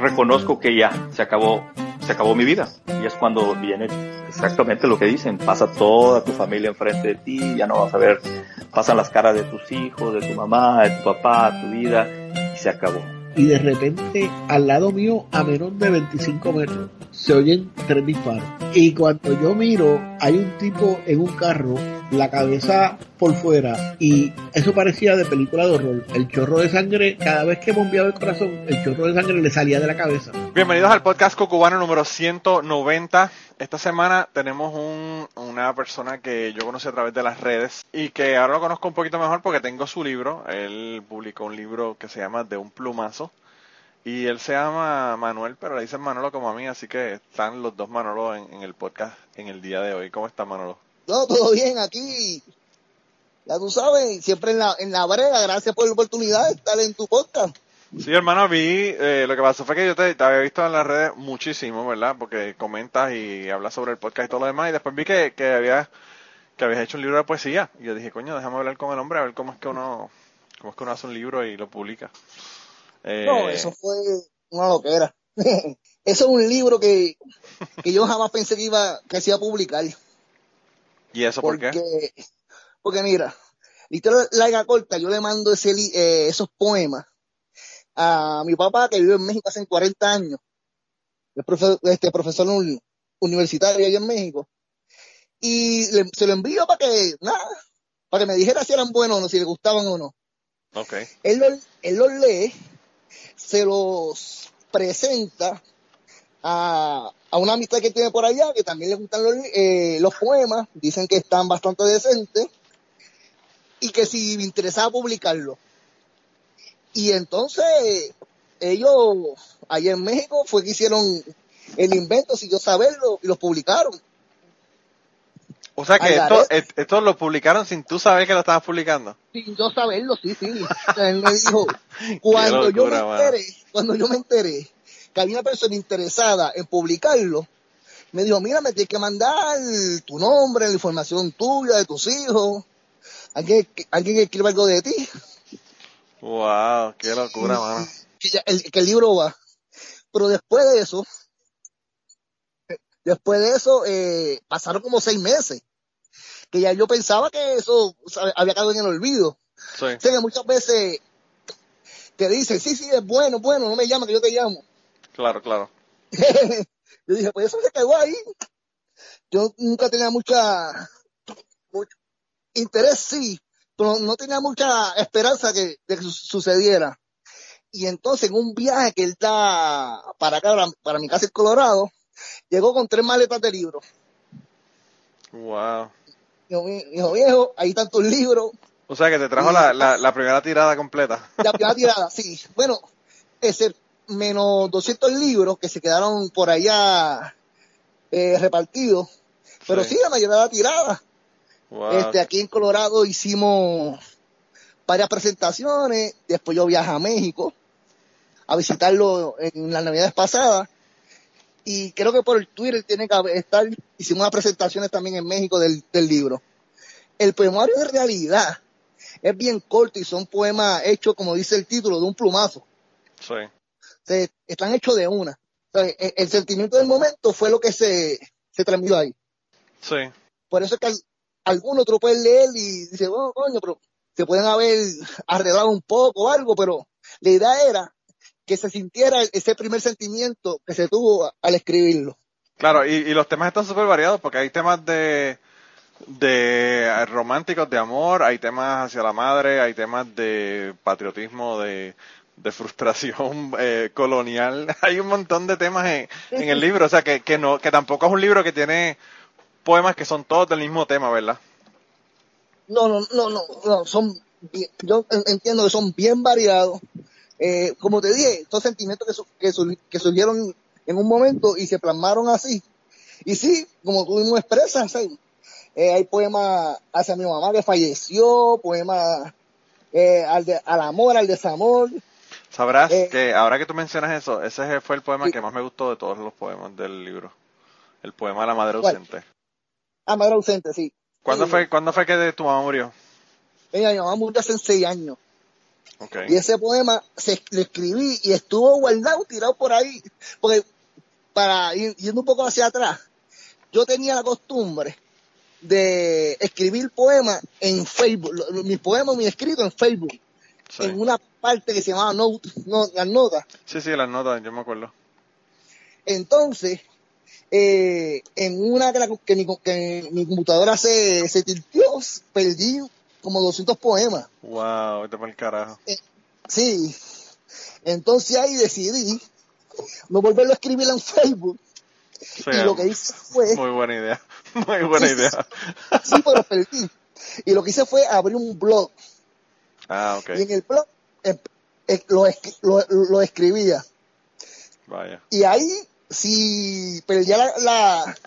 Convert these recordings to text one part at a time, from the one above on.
reconozco que ya se acabó, se acabó mi vida. Y es cuando viene exactamente lo que dicen, pasa toda tu familia enfrente de ti, ya no vas a ver, pasan las caras de tus hijos, de tu mamá, de tu papá, tu vida, y se acabó. Y de repente, al lado mío, a menos de 25 metros, se oyen tres disparos. Y cuando yo miro, hay un tipo en un carro, la cabeza por fuera, y eso parecía de película de horror. El chorro de sangre, cada vez que bombeaba el corazón, el chorro de sangre le salía de la cabeza. Bienvenidos al podcast Cocubano número 190. Esta semana tenemos un, una persona que yo conocí a través de las redes y que ahora lo conozco un poquito mejor porque tengo su libro. Él publicó un libro que se llama De un plumazo. Y él se llama Manuel, pero le dicen Manolo como a mí, así que están los dos Manolo en, el podcast en el día de hoy. ¿Cómo está Manolo? No, todo bien aquí. Ya tú sabes, siempre en la, en la brega. Gracias por la oportunidad de estar en tu podcast. Sí, hermano, vi, eh, lo que pasó fue que yo te, había visto en las redes muchísimo, ¿verdad? Porque comentas y hablas sobre el podcast y todo lo demás, y después vi que, que había que habías hecho un libro de poesía. Y yo dije, coño, déjame hablar con el hombre a ver cómo es que uno, cómo es que uno hace un libro y lo publica. Eh, no, eso fue una loquera. eso es un libro que, que yo jamás pensé que iba, que se iba a publicar. ¿Y eso por qué? Porque mira, la larga corta, yo le mando ese, eh, esos poemas a mi papá que vive en México hace 40 años, es profesor, este profesor universitario allá en México, y se lo envío para que, nada, para que me dijera si eran buenos o no, si le gustaban o no. Okay. Él, él los lee, se los presenta a, a, una amistad que tiene por allá, que también le gustan los, eh, los poemas, dicen que están bastante decentes, y que si me interesaba publicarlo. Y entonces ellos allá en México fue que hicieron el invento sin yo saberlo y los publicaron. O sea que esto, lo publicaron sin tú saber que lo estabas publicando. Sin yo saberlo, sí, sí. él me dijo, cuando yo me enteré, cuando yo me enteré que había una persona interesada en publicarlo, me dijo, mira, me tienes que mandar tu nombre, la información tuya, de tus hijos, alguien, alguien que escriba algo de ti. Wow, qué locura, mano. Que, el, que el libro va. Pero después de eso, después de eso, eh, pasaron como seis meses. Que ya yo pensaba que eso había quedado en el olvido. Sí. Sé que muchas veces te dicen, sí, sí, es bueno, bueno, no me llama, que yo te llamo. Claro, claro. yo dije, pues eso se quedó ahí. Yo nunca tenía mucha, mucho interés, sí, no tenía mucha esperanza que, de que sucediera. Y entonces en un viaje que él da para acá, para, mi casa en Colorado, llegó con tres maletas de libros. Wow. Dijo, viejo, ahí están tus libros. O sea que te trajo la, la, primera tirada completa. La primera tirada, sí. Bueno, ese menos 200 libros que se quedaron por allá eh, repartidos. Pero sí. la mayoría de la tirada. Este, aquí en Colorado hicimos varias presentaciones, después yo viajé a México a visitarlo en las navidades pasadas y creo que por el Twitter tiene que estar, hicimos unas presentaciones también en México del, libro. El poemario de realidad es bien corto y son poemas hechos, como dice el título, de un plumazo. Sí. están hechos de una. E, el, sentimiento del momento fue lo que se, se transmitió ahí. Sí. Por eso es que algunos otro pueden leer y dice, bueno, coño, pero se pueden haber arreglado un poco o algo, pero la idea era que se sintiera ese primer sentimiento que se tuvo al escribirlo. Claro, y, los temas están súper variados porque hay temas de, de románticos de amor, hay temas hacia la madre, hay temas de patriotismo, de, de frustración eh, colonial, hay un montón de temas en, en el libro, o sea que, que no, que tampoco es un libro que tiene poemas que son todos del mismo tema, ¿verdad? No, no, no, no, son, yo entiendo que son bien variados. Eh, como te dije, estos sentimientos que, que, surgieron en un momento y se plasmaron así. Y sí, como tú mismo expresas, eh, hay poemas hacia mi mamá que falleció, poemas eh, al, al amor, al desamor. Sabrás que ahora que tú mencionas eso, ese fue el poema que más me gustó de todos los poemas del libro. El poema de la madre ausente. Ah, madre ausente, sí. ¿Cuándo, Fue, ¿Cuándo fue que tu mamá murió? Mi mamá murió hace seis años. Y ese poema se, lo escribí y estuvo guardado, tirado por ahí. Porque, para ir yendo un poco hacia atrás, yo tenía la costumbre de escribir poemas en Facebook, mis poemas, mis escritos en Facebook, en una parte que se llamaba note, las notas. Sí, sí, las notas, yo me acuerdo. Entonces, eh, en una que, mi, que mi computadora se, se tiltió, perdí como 200 poemas. Wow, te el carajo. Eh, sí. Entonces ahí decidí no volverlo a escribir en Facebook. y lo que hice fue... Muy buena idea. Muy buena idea. sí, pero perdí. Y lo que hice fue abrir un blog. Ah, ok. Y en el blog eh, lo, lo, lo escribía. Vaya. Y ahí si perdía la, la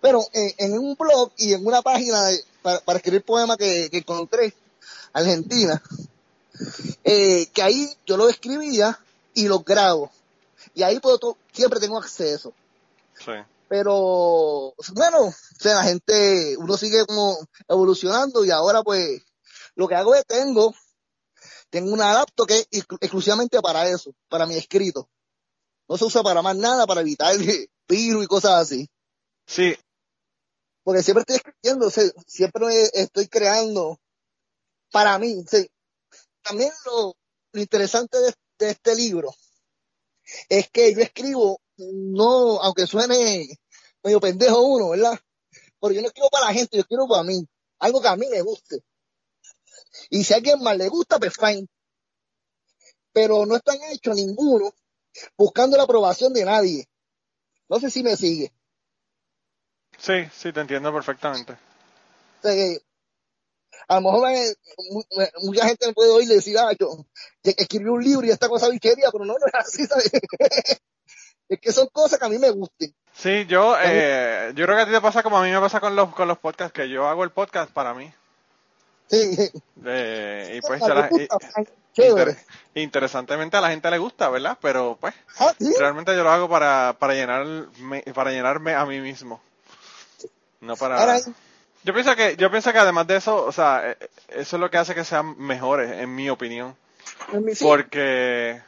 pero en, un blog y en una página para, escribir poemas que, que encontré, Argentina, eh, que ahí yo lo escribía y lo grabo. Y ahí puedo, siempre tengo acceso. Sí. Pero, bueno, o sea, la gente, uno sigue como evolucionando y ahora pues lo que hago es tengo, tengo una laptop que es exclusivamente para eso, para mi escrito no se usa para más nada, para evitar virus y cosas así. Sí. Porque siempre estoy escribiendo, siempre estoy creando para mí. También lo, interesante de, este libro es que yo escribo, no, aunque suene medio pendejo uno, ¿verdad? Porque yo no escribo para la gente, yo escribo para mí, algo que a mí me guste. Y si a alguien más le gusta, pues fine. Pero no están hechos ninguno buscando la aprobación de nadie. No sé si me sigue. Sí, sí, te entiendo perfectamente. a lo mejor mucha gente me puede oír y decir, ah, yo escribí un libro y esta cosa bichería, pero no, no es así, ¿sabes? es que son cosas que a mí me gusten. Sí, yo, eh, yo creo que a ti te pasa como a mí me pasa con los, con los podcasts, que yo hago el podcast para mí. Sí. Eh, y pues, interesantemente a la gente le gusta, ¿verdad? Pero pues, ah, realmente yo lo hago para, para, llenarme, para llenarme a mí mismo. No para... Yo pienso que, yo pienso que además de eso, o sea, eh, eso es lo que hace que sean mejores, en mi opinión. Porque,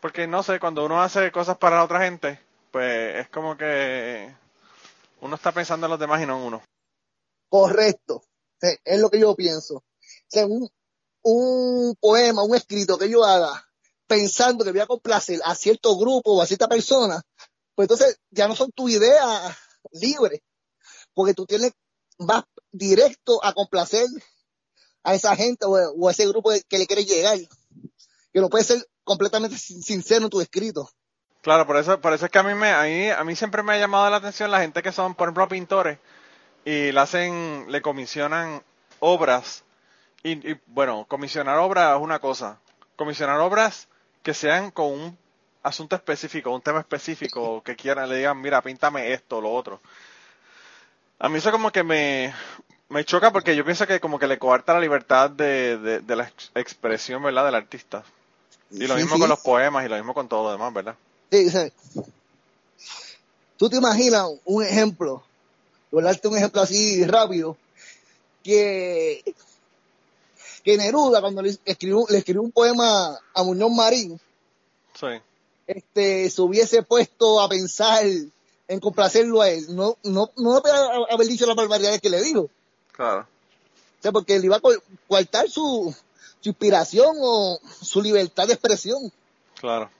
porque no sé, cuando uno hace cosas para la otra gente, pues es como que uno está pensando en los demás y no en uno. Correcto. Es lo que yo pienso. Según un poema, un escrito que yo haga pensando que voy a complacer a cierto grupo o a cierta persona, pues entonces ya no son tu idea libre, porque tú tienes, vas directo a complacer a esa gente o, a ese grupo que le quieres llegar, que no puede ser completamente sincero en tu escrito. Claro, por eso, por eso es que a mí me, a mí, a mí siempre me ha llamado la atención la gente que son, por ejemplo, pintores y le hacen, le comisionan obras y, bueno, comisionar obras es una cosa. Comisionar obras que sean con un asunto específico, un tema específico, que quieran, le digan, mira, píntame esto, lo otro. A mí eso como que me, me choca porque yo pienso que como que le coarta la libertad de, de, la expresión, ¿verdad?, del artista. Y lo mismo con los poemas y lo mismo con todo lo demás, ¿verdad? Sí, sí. Tú te imaginas un ejemplo, voy a darte un ejemplo así rápido, que que Neruda, cuando le escribió, le escribió un poema a Muñoz Marín, este, se hubiese puesto a pensar en complacerlo a él. No, no, no haber dicho las barbaridades que le dijo. Claro. O sea, porque le iba a coartar su, su inspiración o su libertad de expresión. Claro.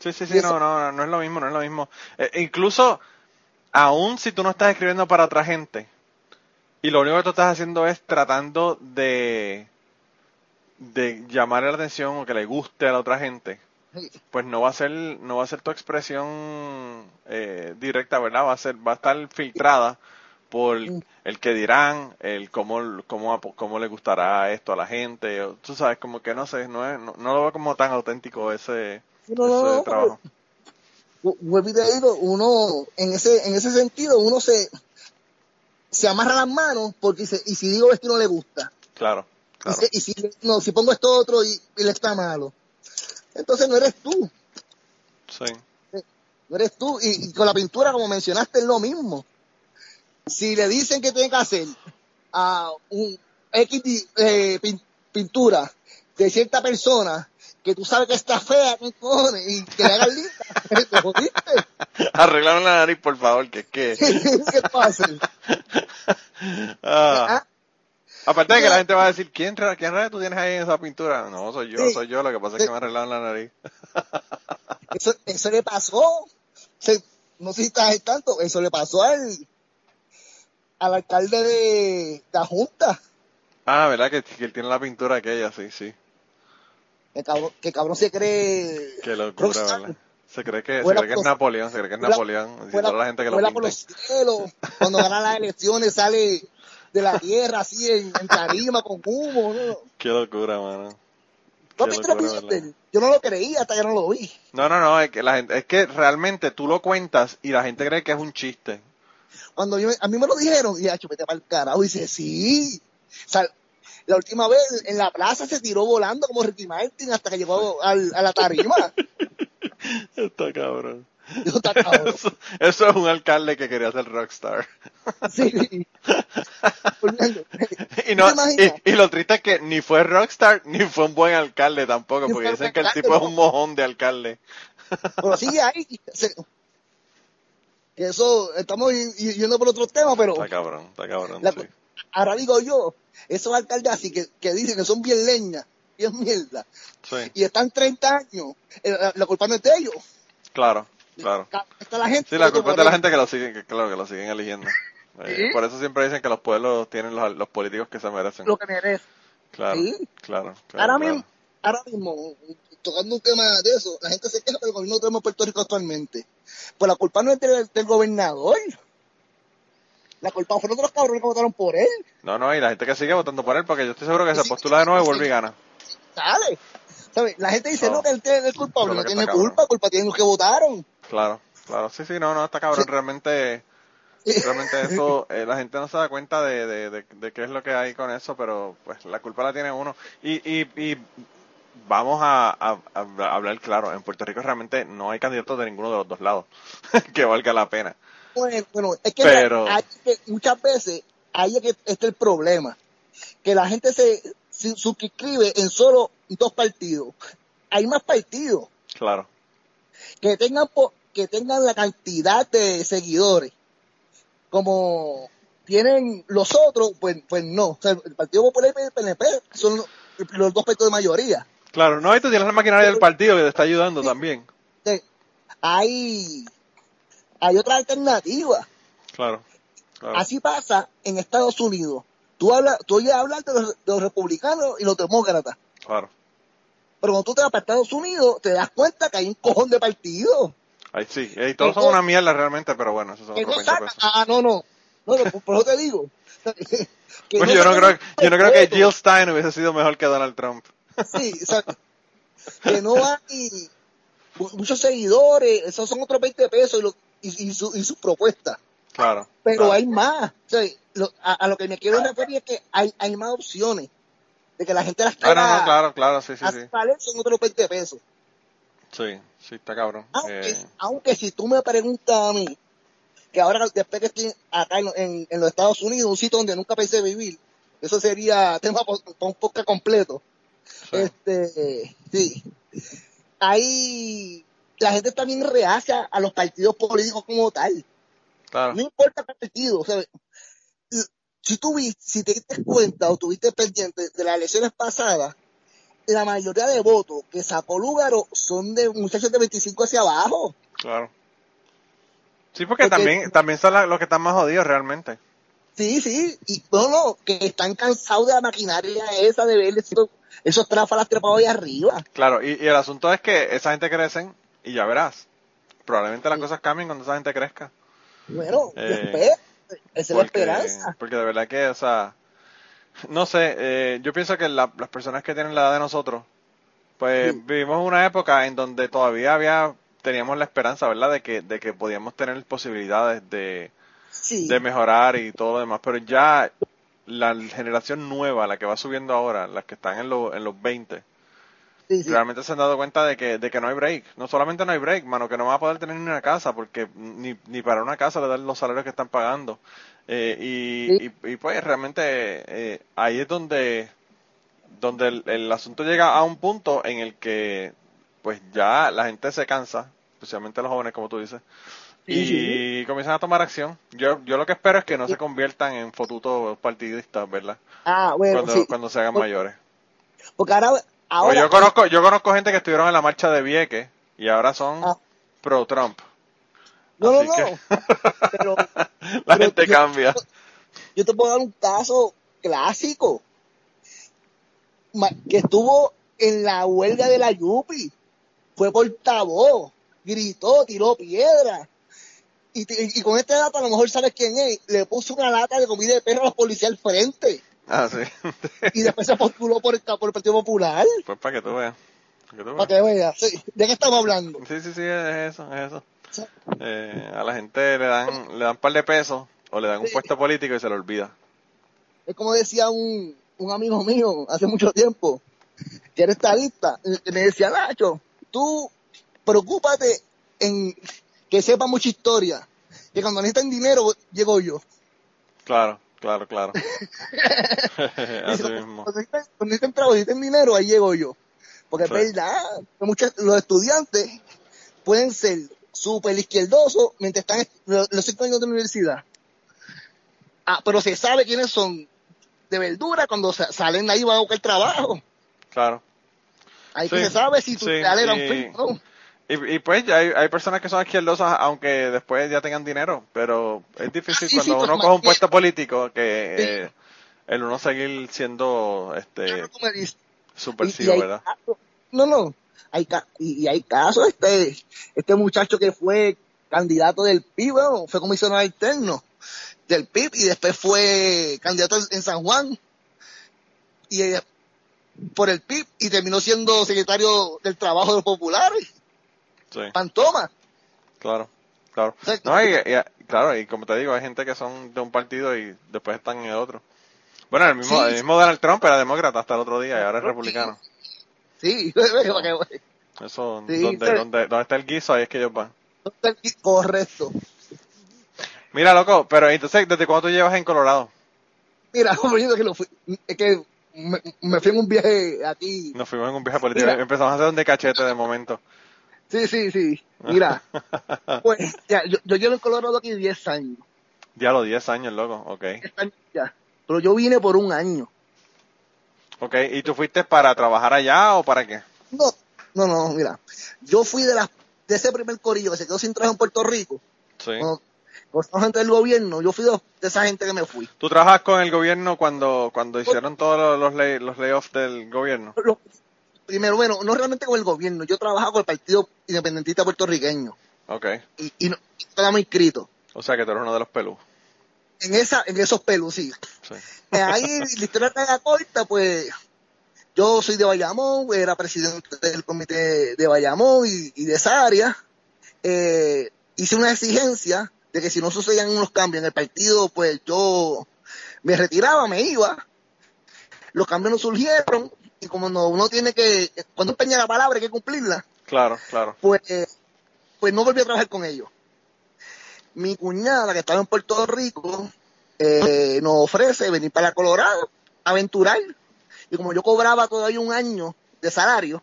Sí, sí, sí, no, no, no es lo mismo, no es lo mismo. Eh, incluso, aún si tú no estás escribiendo para otra gente, y lo único que tú estás haciendo es tratando de de llamar la atención o que le guste a la otra gente, pues no va a ser, no va a ser tu expresión eh, directa, ¿verdad? Va a ser, va a estar filtrada por el que dirán, el cómo, cómo, cómo le gustará esto a la gente, tú sabes, como que no sé, no, es, no, lo veo como tan auténtico ese, trabajo. uno, en ese, en ese sentido, uno se, se amarra las manos porque dice, y si digo esto no le gusta. Claro. Y, si, no, si pongo esto otro y, le está malo. Entonces no eres tú. Sí. No eres tú. Y, con la pintura, como mencionaste, es lo mismo. Si le dicen que tiene que hacer a un X eh, pintura de cierta persona que tú sabes que está fea, ¿qué cojones? Y que le hagan linda, te jodiste. Arreglar la nariz, por favor, que es que... ¿Qué pasa? Ah. Aparte de que la gente va a decir, ¿quién, quién rayos tú tienes ahí en esa pintura? No, soy yo, Sí. soy yo, lo que pasa es que me arreglaron la nariz. Eso, eso le pasó. Se- no sé si estás tanto, eso le pasó al, al alcalde de la Junta. Ah, ¿verdad? Que, que él tiene la pintura aquella, sí, sí. Que cabrón, que cabrón se cree. Qué locura, rockstar. ¿verdad? Se cree que, se cree que es Napoleón, se cree que es Napoleón. Toda la gente que lo por los cielos. Cuando gana las elecciones sale de la tierra así en, en tarima con humo. ¿no? Qué locura, mano. Yo no lo creía hasta que no lo vi. No, no, no, es que la gente, es que realmente tú lo cuentas y la gente cree que es un chiste. Cuando yo, a mí me lo dijeron, y vete para el carajo. Y dice, sí. O sea, la última vez en la plaza se tiró volando como Ricky Martin hasta que llegó al- a la tarima. Está cabrón. Yo, "Está cabrón". Eso, eso es un alcalde que quería ser rockstar. Sí. Y, no, y, y lo triste es que ni fue rockstar ni fue un buen alcalde tampoco, porque dicen que el tipo es un mojón de alcalde. Pero sigue ahí. Se- que eso, estamos yendo por otro tema, pero Está cabrón, está cabrón. la- sí. ahora digo yo, esos alcaldes así que, que dicen que son bien leña, bien mierda, Sí, y están 30 años, eh, la, la culpa no es de ellos. claro, claro. Está la gente. Sí, la culpa es de la gente que lo siguen, que, claro, que lo siguen eligiendo. Eh, Sí. Por eso siempre dicen que los pueblos tienen los, los políticos que se merecen. Lo que merece. Claro, Sí. claro, claro. ahora, claro. mismo, ahora mismo, tocando un tema de eso, la gente se queja del gobierno que tenemos en Puerto Rico actualmente. Pues la culpa no es del, del gobernador. La culpa fueron de los cabrones que votaron por él. No, no, y la gente que sigue votando por él, porque yo estoy seguro que se Sí, postula de nuevo y vuelve y gana. ¿Sabes? La gente dice, No. no, que él tiene el culpable, es no tiene cabrón. culpa, culpa tienen los que votaron. Claro, claro. Sí, sí, no, no, está cabrón. Realmente, realmente eso, eh, la gente no se da cuenta de, de, de, de qué es lo que hay con eso, pero pues la culpa la tiene uno. Y, y, y vamos a, a- a hablar claro, en Puerto Rico realmente no hay candidatos de ninguno de los dos lados que valga la pena. Bueno, bueno, es que, Pero- hay que muchas veces ahí es que está el problema. Que la gente se, se suscribe en solo dos partidos. Hay más partidos Claro, que tengan po- que tengan la cantidad de seguidores como tienen los otros, pues, pues no. O sea, el Partido Popular y el PNP son los, los dos partidos de mayoría. claro. No, y tú tienes la maquinaria del partido que te está ayudando también. Hay, hay otra alternativa. Claro, claro. Así pasa en Estados Unidos. Tú hablas, tú oyes hablar de los, de los republicanos y los demócratas. Claro. Pero cuando tú te vas para Estados Unidos, te das cuenta que hay un cojón de partidos. Ahí sí, y todos son una mierda realmente, pero bueno, eso son otros no 20 sacan. pesos. Ah, no, no. No, no, por, eso te digo. Que Bueno, yo no creo, yo no creo que. Jill Stein hubiese sido mejor que Donald Trump. Sí, o sea, que no hay mu- muchos seguidores, esos son otros 20 pesos y, lo- y, y, su, y sus propuestas. Claro. Pero claro. hay más. O sea, lo- a, a lo que me quiero referir es que hay, hay más opciones. De que la gente las Ah, quiera no, no, claro, claro, sí, sí, sí. son otros 20 pesos. Sí, sí, está cabrón. Aunque, Eh, aunque si tú me preguntas a mí, que ahora después que estoy acá en, en- en los Estados Unidos, un sitio donde nunca pensé vivir, eso sería tema para un podcast completo. sí. Este, sí. Ahí la gente está bien reacia a los partidos políticos como tal. claro. No importa qué partido, o sea, si tú si te diste cuenta o tuviste pendiente de las elecciones pasadas, la mayoría de votos que sacó Lugaro son de muchachos de 25 hacia abajo. Claro. Sí, porque, Porque- también, también son la- los que están más jodidos realmente. Sí, sí, y no, no, que están cansados de la maquinaria esa de ver esos, esos tráfalas trepados ahí arriba. Claro, y, y el asunto es que esa gente crecen y ya verás. Probablemente las cosas cambien cuando esa gente crezca. Bueno, Eh, después, esa es la esperanza. porque de verdad que, o sea, no sé, eh, yo pienso que la- las personas que tienen la edad de nosotros, pues Sí. vivimos una época en donde todavía había, teníamos la esperanza, ¿verdad?, de que, de que podíamos tener posibilidades de, Sí, de mejorar y todo lo demás, pero ya la generación nueva, la que va subiendo ahora, las que están en, los en los 20, sí, sí. realmente se han dado cuenta de que, de que no hay break. No solamente no hay break, mano, que no van a poder tener ni una casa, porque ni, ni para una casa le dan los salarios que están pagando. Eh, y, y, y, pues realmente eh, ahí es donde donde el, asunto llega a un punto en el que pues ya la gente se cansa, especialmente los jóvenes como tú dices, y comienzan a tomar acción. Yo, yo lo que espero es que no se conviertan en fotutos partidistas, ¿verdad? Ah, bueno, cuando, cuando se hagan mayores. Porque ahora, ahora yo conozco, yo conozco gente que estuvieron en la marcha de Vieques y ahora son ah. pro Trump. No, no, no. pero, la gente cambia. Yo te puedo dar un caso clásico que estuvo en la huelga de la Yupi. Fue portavoz, gritó, tiró piedra. Y, con este dato a lo mejor sabes quién es. Le puso una lata de comida de perro a los policías al frente. Ah, sí. y después se postuló por el, por el Partido Popular. Pues para que tú veas. Para que veas, sí. ¿De qué estamos hablando? Sí, sí, sí, es eso, es eso. Eh, a la gente le dan, le dan un par de pesos o le dan un puesto político y se lo olvida. Es como decía un, un amigo mío hace mucho tiempo, que era estadista, me decía, Nacho, tú preocúpate en que sepa mucha historia, que cuando necesitan dinero, llego yo. Claro, claro, claro. Así mismo. Cuando necesitan, trabajo, necesitan dinero, ahí llego yo. Porque es verdad, muchos, los estudiantes pueden ser súper izquierdosos mientras están los, los cinco años de universidad. Ah, pero se sabe quiénes son de verdura cuando salen ahí van a buscar trabajo. Claro. Ahí que se sabe si tu sí, era un fin, y, y, pues hay, hay personas que son izquierdosas aunque después ya tengan dinero, pero es difícil ah, cuando uno coge un puesto político que eh, el uno seguir siendo este subversivo, ¿verdad? no, no. Hay, y, hay casos, este, este muchacho que fue candidato del PIB, fue comisionado interno del PIB y después fue candidato en San Juan y eh, por el PIB y terminó siendo secretario del trabajo de los populares. Sí. Pantoma. Claro, claro. no, y, claro, y como te digo, hay gente que son de un partido y después están en el otro. Bueno, el mismo, el mismo Donald Trump era demócrata hasta el otro día y ahora es republicano. Sí, eso, donde, donde, donde está el guiso, ahí es que ellos van. Correcto. Mira, loco, pero entonces, ¿desde cuándo tú llevas en Colorado? Mira, que lo fui, es que me, fui en un viaje aquí. Nos fuimos en un viaje político. Empezamos a hacer un de cachete de momento. Sí, sí, sí. Mira, pues ya, yo, yo, llevo en Colorado aquí 10 años. Ya los 10 años, loco, ok. Ya. Pero yo vine por un año. Ok, ¿y tú fuiste para trabajar allá o para qué? No, no, no, mira. Yo fui de, la, de ese primer corillo que se quedó sin trabajo en Puerto Rico. Sí por gente del gobierno, yo fui de, esa gente que me fui. ¿Tú trabajas con el gobierno cuando, cuando hicieron todos los, lay, los layoffs del gobierno? Primero, bueno, no realmente con el gobierno, yo trabajaba con el Partido Independentista Puertorriqueño. Ok. Y, y no, estábamos inscritos. O sea que tú eres uno de los pelus. En, esa, en esos pelus, sí. sí. Eh, ahí, la historia está corta, pues, yo soy de Bayamón, era presidente del comité de Bayamón y, y de esa área. Eh, hice una exigencia de que si no sucedían unos cambios en el partido, pues yo me retiraba, me iba. Los cambios no surgieron y como no, uno tiene que, cuando empeña la palabra hay que cumplirla. Claro, claro. Pues, pues no volví a trabajar con ellos. Mi cuñada, que estaba en Puerto Rico, eh, nos ofrece venir para Colorado, aventurar. Y como yo cobraba todavía un año de salario,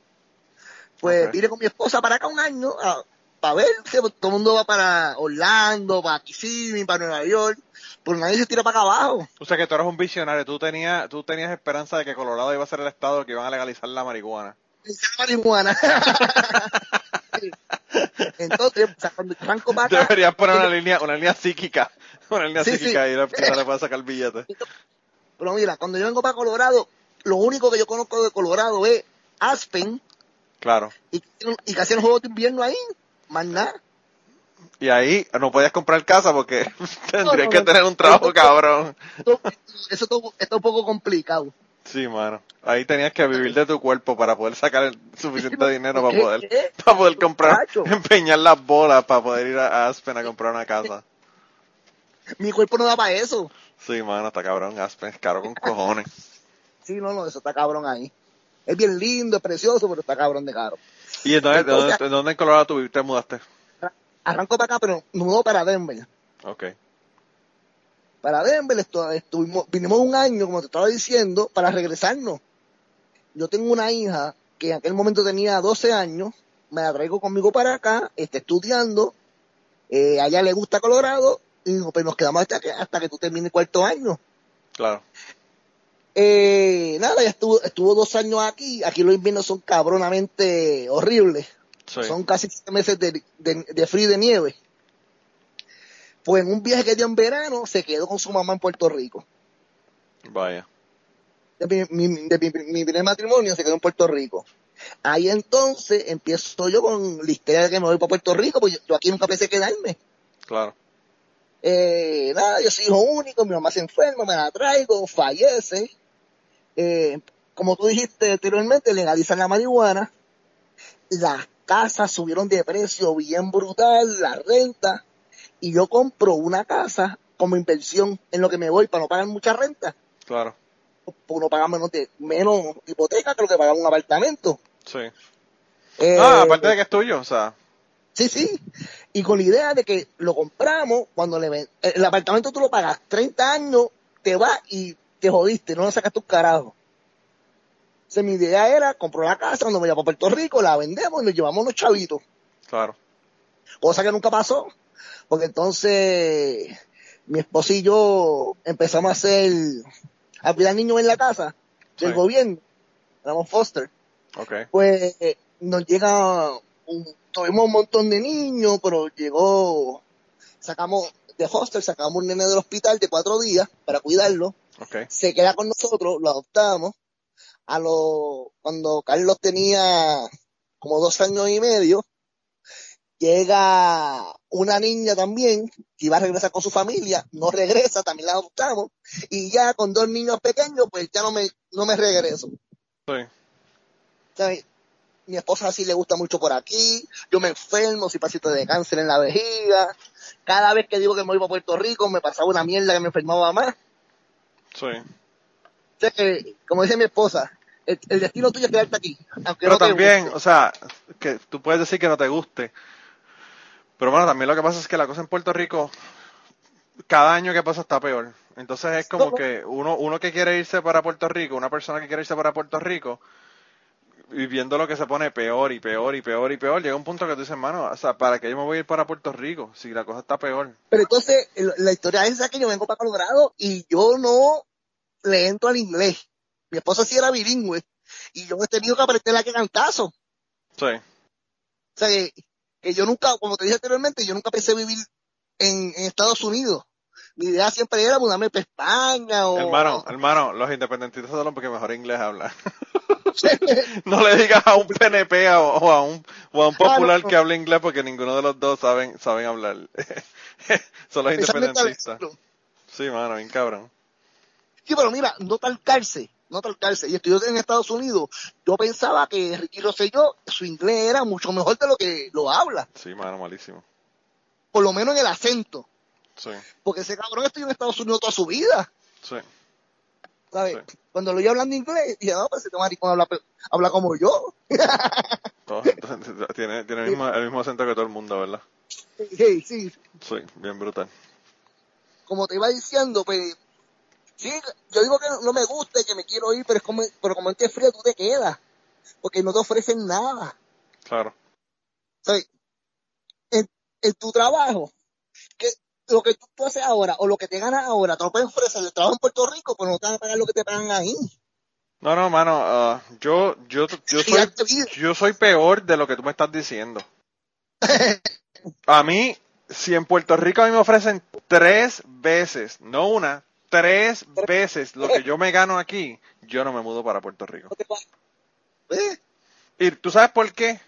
pues vine con mi esposa para acá un año a, para ver que todo el mundo va para Orlando, para Kissimmee, para Nueva York, pero nadie se tira para acá abajo. O sea que tú eres un visionario, tú tenías, tú tenías esperanza de que Colorado iba a ser el estado que iban a legalizar la marihuana. La marihuana. Entonces, o sea, cuando Franco para acá, Deberías poner una línea, una línea psíquica, una línea psíquica y la le puede sacar billete. Pero mira, cuando yo vengo para Colorado, lo único que yo conozco de Colorado es Aspen. Claro. Y, y que hacían juegos de invierno ahí más nada. Y ahí no podías comprar casa porque tendrías que tener un trabajo cabrón. Eso está un poco complicado. Sí, mano. Ahí tenías que vivir de tu cuerpo para poder sacar el suficiente dinero para poder, para poder comprar, empeñar las bolas para poder ir a Aspen a comprar una casa. Mi cuerpo no da para eso. Sí, mano, está cabrón. Aspen es caro con cojones. Sí, no, no, eso está cabrón ahí. Es bien lindo, es precioso, pero está cabrón de caro. ¿Y entonces, ¿dónde, ¿dónde en Colorado tú te mudaste? Arranco para acá, pero me mudó para Denver. Ok. Para Denver estuvimos, vinimos un año, como te estaba diciendo, para regresarnos. yo tengo una hija que en aquel momento tenía 12 años, me la traigo conmigo para acá, está estudiando, eh, a ella le gusta Colorado, y digo, pues nos quedamos hasta que, hasta que tú termines el cuarto año. Claro. Eh, nada, ya estuvo, estuvo dos años aquí, aquí los inviernos son cabronamente horribles. Son casi siete meses de, de, frío y de nieve. Pues en un viaje que dio en verano, se quedó con su mamá en Puerto Rico. Vaya. De mi, primer matrimonio se quedó en Puerto Rico. Ahí entonces empiezo yo con la historia de que me voy para Puerto Rico, pues yo, aquí nunca pensé quedarme. Claro. Eh, nada, yo soy hijo único, mi mamá se enferma, me la traigo, fallece. Eh, como tú dijiste anteriormente, legalizan la marihuana. Las casas subieron de precio bien brutal, la renta. Y yo compro una casa como inversión en lo que me voy para no pagar mucha renta. Claro. Uno paga menos, de, menos hipoteca que lo que paga un apartamento. Sí. Eh, ah, aparte de que es tuyo, o sea. Sí, sí. Y con la idea de que lo compramos, cuando le ven, el apartamento tú lo pagas 30 años, te vas y te jodiste, no lo sacas tus carajos. Entonces mi idea era comprar la casa cuando me para Puerto Rico, la vendemos y nos llevamos unos chavitos. Claro. Cosa que nunca pasó, porque entonces mi esposo y yo empezamos a hacer, a cuidar niños en la casa del gobierno, éramos foster. Okay. Pues nos llega, tuvimos un montón de niños, pero llegó, sacamos de foster, sacamos un nene del hospital de cuatro días para cuidarlo. Se queda con nosotros, lo adoptamos. A lo, cuando Carlos tenía como dos años y medio, llega una niña también que iba a regresar con su familia, no regresa, también la adoptamos, y ya con dos niños pequeños, pues ya no me, no me regreso. Sí. mi esposa así le gusta mucho por aquí, yo me enfermo, si pasito de cáncer en la vejiga, cada vez que digo que me voy a Puerto Rico me pasaba una mierda que me enfermaba más. Sí. Como dice mi esposa, el, destino tuyo es quedarte aquí. Pero también, o sea, que tú puedes decir que no te guste. Pero bueno, también lo que pasa es que la cosa en Puerto Rico, cada año que pasa está peor. Entonces es como que uno, uno que quiere irse para Puerto Rico, una persona que quiere irse para Puerto Rico, y viendo lo que se pone peor y peor y peor y peor, llega un punto que tú dices, hermano, o sea, ¿para qué yo me voy a ir para Puerto Rico si la cosa está peor? Pero entonces, la historia es esa que yo vengo para Colorado y yo no le entro al inglés. Mi esposa sí era bilingüe y yo he tenido que aprender a que cantazo. Sí. O sea, que, yo nunca, como te dije anteriormente, yo nunca pensé vivir en, Estados Unidos. Mi idea siempre era mudarme para España o... Hermano, hermano, los independentistas son los que mejor inglés hablan. no le digas a un PNP o, a un, o a un popular que hable inglés porque ninguno de los dos saben, saben hablar. son los independentistas. Sí, mano, bien cabrón. Sí, pero mira, no talcarse, no talcarse. Y estudió en Estados Unidos. Yo pensaba que Ricky Rosselló, su inglés era mucho mejor de lo que lo habla. Sí, mano, malísimo. Por lo menos en el acento. Sí. Porque ese cabrón estudió en Estados Unidos toda su vida. Sí. ¿Sabes? Cuando lo oí hablando inglés, dije, no, pues este maricón habla, habla como yo. tiene tiene el, mismo, el mismo acento que todo el mundo, ¿verdad? Sí, sí. Sí, bien brutal. Como te iba diciendo, pues Sí, yo digo que no, me gusta y que me quiero ir, pero es como, pero como en frío tú te quedas, porque no te ofrecen nada. Claro. En, tu trabajo, que lo que tú, haces ahora o lo que te ganas ahora, te lo pueden ofrecer el trabajo en Puerto Rico, pero no te van a pagar lo que te pagan ahí. No, no, mano, ah, yo, yo, yo, soy, yo soy peor de lo que tú me estás diciendo. a mí, si en Puerto Rico a mí me ofrecen tres veces, no una, tres veces lo que yo me gano aquí, yo no me mudo para Puerto Rico. ¿Eh? Y tú sabes por qué?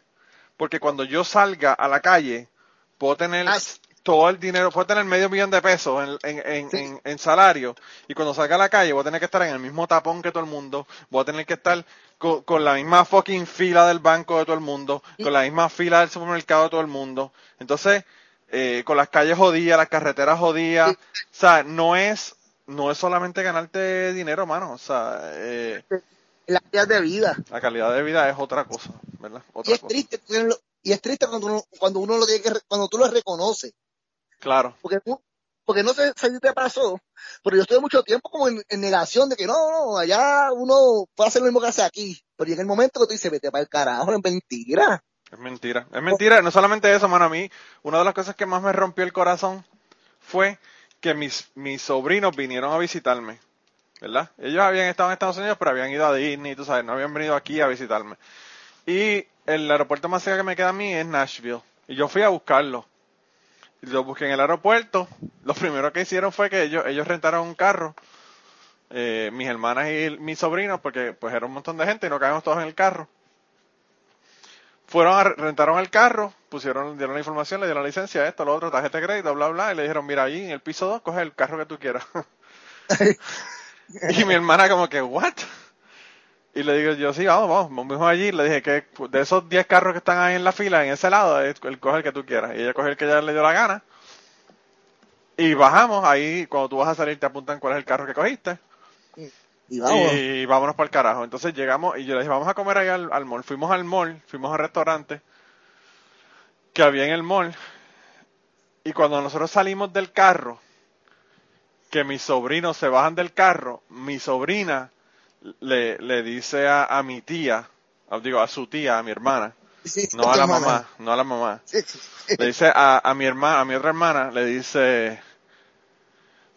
Porque cuando yo salga a la calle, puedo tener ah, todo el dinero, puedo tener medio millón de pesos en, salario, y cuando salga a la calle voy a tener que estar en el mismo tapón que todo el mundo, voy a tener que estar con, la misma fucking fila del banco de todo el mundo, con la misma fila del supermercado de todo el mundo. Entonces, eh, con las calles jodidas, las carreteras jodidas, o sea, no es no es solamente ganarte dinero, mano. O sea, eh, la calidad de vida. La calidad de vida es otra cosa, ¿verdad? y es triste, y es triste cuando uno, cuando uno lo tiene que, cuando tú lo reconoces. Claro. Porque porque no sé si te pasó, pero yo estuve mucho tiempo como en, negación de que no, no, allá uno puede hacer lo mismo que hace aquí, pero llega el momento que tú dices, vete para el carajo, es mentira. Es mentira, es mentira. No solamente eso, mano, a mí, una de las cosas que más me rompió el corazón fue que mis, mis sobrinos vinieron a visitarme, ¿verdad? Ellos habían estado en Estados Unidos, pero habían ido a Disney, tú sabes, no habían venido aquí a visitarme. Y el aeropuerto más cerca que me queda a mí es Nashville. Y yo fui a buscarlo. Y lo busqué en el aeropuerto. Lo primero que hicieron fue que ellos, ellos rentaron un carro. Eh, mis hermanas y mis sobrinos, porque pues era un montón de gente y no cabíamos todos en el carro fueron a, rentaron el carro, pusieron, dieron la información, le dieron la licencia, esto, lo otro, tarjeta de crédito, bla, bla, y le dijeron, mira, allí en el piso 2, coge el carro que tú quieras. y mi hermana como que, ¿what? Y le digo, yo sí, vamos, vamos, vamos allí, le dije que de esos 10 carros que están ahí en la fila, en ese lado, él coge el que tú quieras. Y ella coge el que ella le dio la gana. Y bajamos, ahí cuando tú vas a salir te apuntan cuál es el carro que cogiste. Y, vámonos para el carajo. Entonces llegamos y yo le dije, vamos a comer ahí al, al mall. Fuimos al mall, fuimos al restaurante que había en el mall. Y cuando nosotros salimos del carro, que mis sobrinos se bajan del carro, mi sobrina le, le dice a, mi tía, digo, a su tía, a mi hermana, no a la mamá, no a la mamá. Le dice a, a mi hermana, a mi otra hermana, le dice,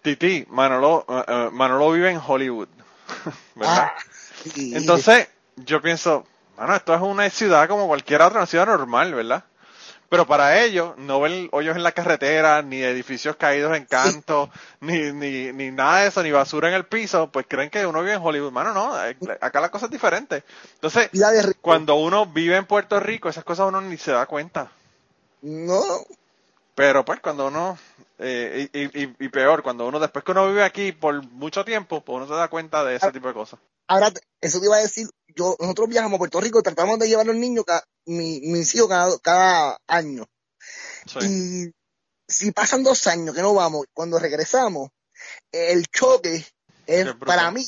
Titi, Manolo, eh, eh, Manolo vive en Hollywood. ¿verdad? Ah, Entonces, yo pienso, bueno, esto es una ciudad como cualquier otra, una ciudad normal, ¿verdad? Pero para ellos, no ven hoyos en la carretera, ni edificios caídos en canto, ni, ni, ni nada de eso, ni basura en el piso, pues creen que uno vive en Hollywood. Mano, no, eh, acá la cosa es diferente. Entonces, cuando uno vive en Puerto Rico, esas cosas uno ni se da cuenta. No. Pero pues cuando uno eh, y, y, peor, cuando uno, después que uno vive aquí por mucho tiempo, pues uno se da cuenta de ese tipo de cosas. Ahora, eso te iba a decir, yo, nosotros viajamos a Puerto Rico, tratamos de llevar a los niños, cada, mi, mis hijos cada, cada año. Y si pasan dos años que no vamos, cuando regresamos, el choque es, para mí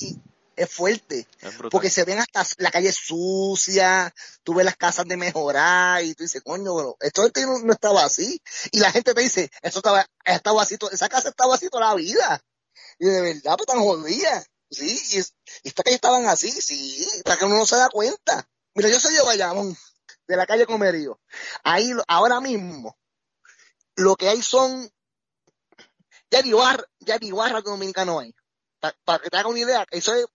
es fuerte. porque se ven hasta la calle sucia, tú ves las casas de mejorar y tú dices, coño, bueno, esto no, estaba así. Y la gente te dice, eso estaba, estaba así, esa casa estaba así toda la vida. Y de verdad, pues tan jodida. Sí, y, y estas calles estaban así, sí, para que uno no se da cuenta. Mira, yo soy de Bayamón, de la calle Comerío. Ahí, ahora mismo, lo que hay son, ya ni barra, ya ni barra dominicano hay. Para que te haga una idea, eso es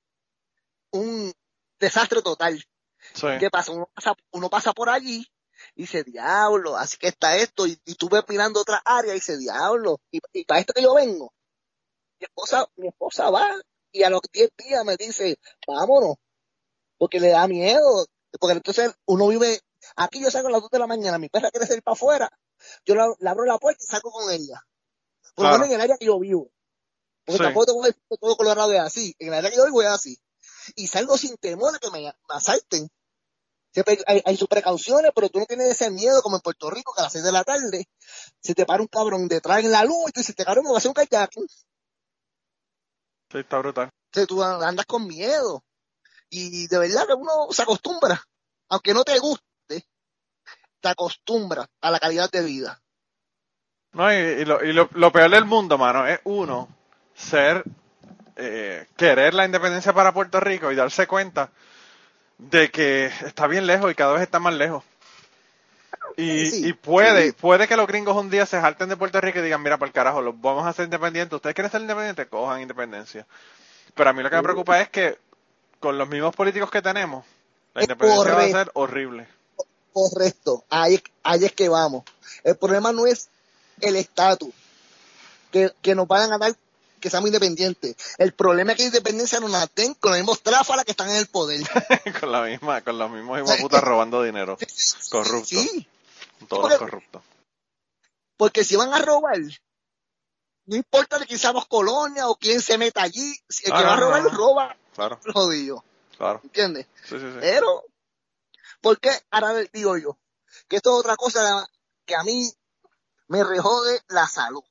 un desastre total. ¿Qué pasa? Uno, pasa? uno pasa por allí y dice, diablo, así que está esto, y, tú ves mirando otra área y dice, diablo, y, para esto que yo vengo, mi esposa, mi esposa va y a los 10 días me dice, vámonos, porque le da miedo, porque entonces uno vive, aquí yo salgo a las 2 de la mañana, mi perra quiere salir para afuera, yo le, abro la puerta y salgo con ella, por lo menos en el área que yo vivo, porque tampoco tengo todo colorado es así, en el área que yo vivo es así, y salgo sin temor de que me, asalten. Siempre hay, sus precauciones, pero tú no tienes ese miedo como en Puerto Rico, que a las 6 de la tarde se te para un cabrón detrás en la luz y tú dices, te cabrón, me va a hacer un kayaking. Sí, está brutal. Entonces tú andas con miedo. Y de verdad que uno se acostumbra, aunque no te guste, te acostumbra a la calidad de vida. No, y, lo, y lo, lo peor del mundo, mano, es uno ser eh, querer la independencia para Puerto Rico y darse cuenta de que está bien lejos y cada vez está más lejos. Y, puede, puede que los gringos un día se salten de Puerto Rico y digan, mira, por el carajo, los vamos a hacer independientes. ¿Ustedes quieren ser independientes? Cojan independencia. Pero a mí lo que me preocupa es que con los mismos políticos que tenemos, la independencia va a ser horrible. Correcto, ahí, ahí es que vamos. El problema no es el estatus, que, que nos vayan a dar que seamos independientes. El problema es que independencia no la con los mismos tráfalas que están en el poder. con la misma, con los mismos putas robando dinero. Corruptos. Sí. Todos los corruptos. Porque si van a robar, no importa de quién seamos colonia o quién se meta allí, si el que va a robar, roba. Claro. Jodido. Claro. ¿Entiendes? Sí, sí, sí. Pero, ¿por qué? Ahora digo yo, que esto es otra cosa que a mí me rejode la salud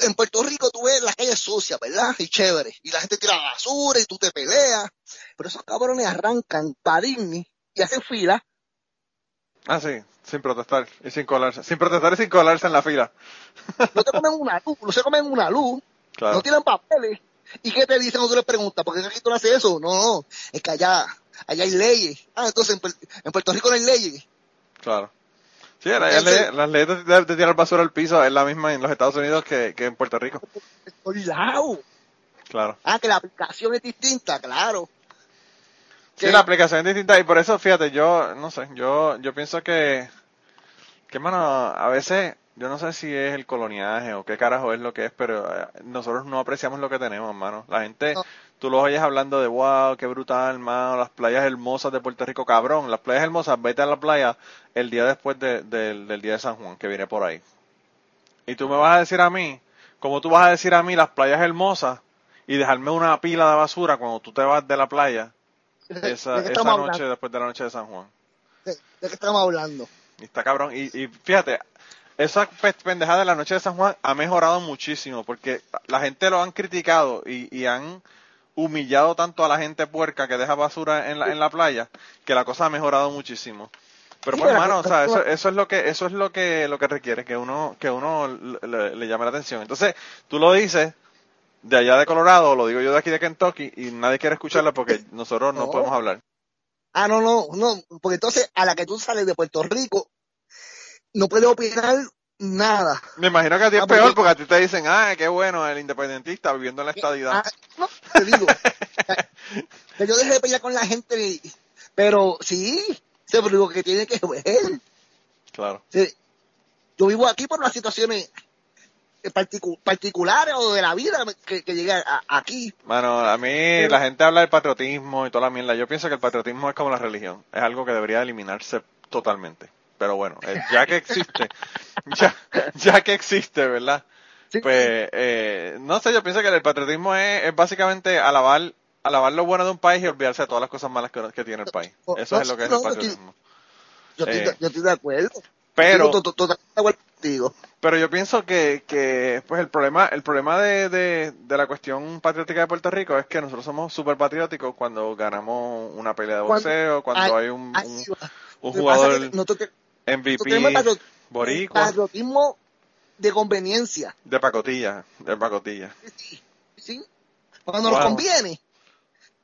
en Puerto Rico tú ves las calles sucias, ¿verdad? Y chévere. Y la gente tira basura y tú te peleas. Pero esos cabrones arrancan para Disney y hacen fila. Ah, sí, sin protestar y sin colarse. Sin protestar y sin colarse en la fila. no te comen una luz, no se comen una luz. No tienen papeles. ¿Y qué te dicen cuando tú les preguntas? ¿Por qué aquí tú no haces eso? No, no. Es que allá, allá hay leyes. Ah, entonces en, Puerto Rico no hay leyes. Claro. Sí, las leyes de, tirar basura al piso es la misma en los Estados Unidos que, en Puerto Rico. lado. Claro. Ah, que la aplicación es distinta, claro. Sí, la aplicación es distinta y por eso, fíjate, yo, no sé, yo, yo pienso que, que, mano, a veces yo no sé si es el coloniaje o qué carajo es lo que es, pero eh, nosotros no apreciamos lo que tenemos, hermano. La gente, tú los oyes hablando de wow, qué brutal, hermano, las playas hermosas de Puerto Rico, cabrón. Las playas hermosas, vete a la playa el día después del día de San Juan, que viene por ahí. Y tú me vas a decir a mí, como tú vas a decir a mí las playas hermosas y dejarme una pila de basura cuando tú te vas de la playa esa, esa noche después de la noche de San Juan. ¿De, qué estamos hablando? Y está cabrón. Y, y fíjate, esa pendejada de la noche de San Juan ha mejorado muchísimo porque la gente lo han criticado y, han humillado tanto a la gente puerca que deja basura en la, en la playa que la cosa ha mejorado muchísimo. Pero pues, hermano, o sea, eso, eso, es lo que eso es lo que lo que requiere que uno que uno le, llame la atención. Entonces, tú lo dices de allá de Colorado, lo digo yo de aquí de Kentucky y nadie quiere escucharlo porque nosotros no podemos hablar. Ah, no, no, no, porque entonces a la que tú sales de Puerto Rico no puede opinar nada. Me imagino que a ti es ah, peor porque a ti te dicen, ah, qué bueno, el independentista viviendo en la estadidad. Ah, no, te digo, que yo dejé de pelear con la gente, pero sí, se digo que tiene que ver. Claro. yo vivo aquí por las situaciones particulares o de la vida que, que llegué aquí. Bueno, a mí la gente habla del patriotismo y toda la mierda. Yo pienso que el patriotismo es como la religión. Es algo que debería eliminarse totalmente. Pero bueno, eh, ya que existe, ya, ya que existe, ¿verdad? Pues, eh, no sé, yo pienso que el patriotismo es, es, básicamente alabar, alabar lo bueno de un país y olvidarse de todas las cosas malas que, tiene el país. Eso es lo que es el patriotismo. Yo estoy, eh, yo estoy de acuerdo. Pero, pero yo pienso que, que pues el problema, el problema de, de, de, la cuestión patriótica de Puerto Rico es que nosotros somos súper patrióticos cuando ganamos una pelea de boxeo, cuando, hay un, un, jugador... MVP boricua. Patriotismo de conveniencia. De pacotilla, de pacotilla. Sí, Cuando nos conviene.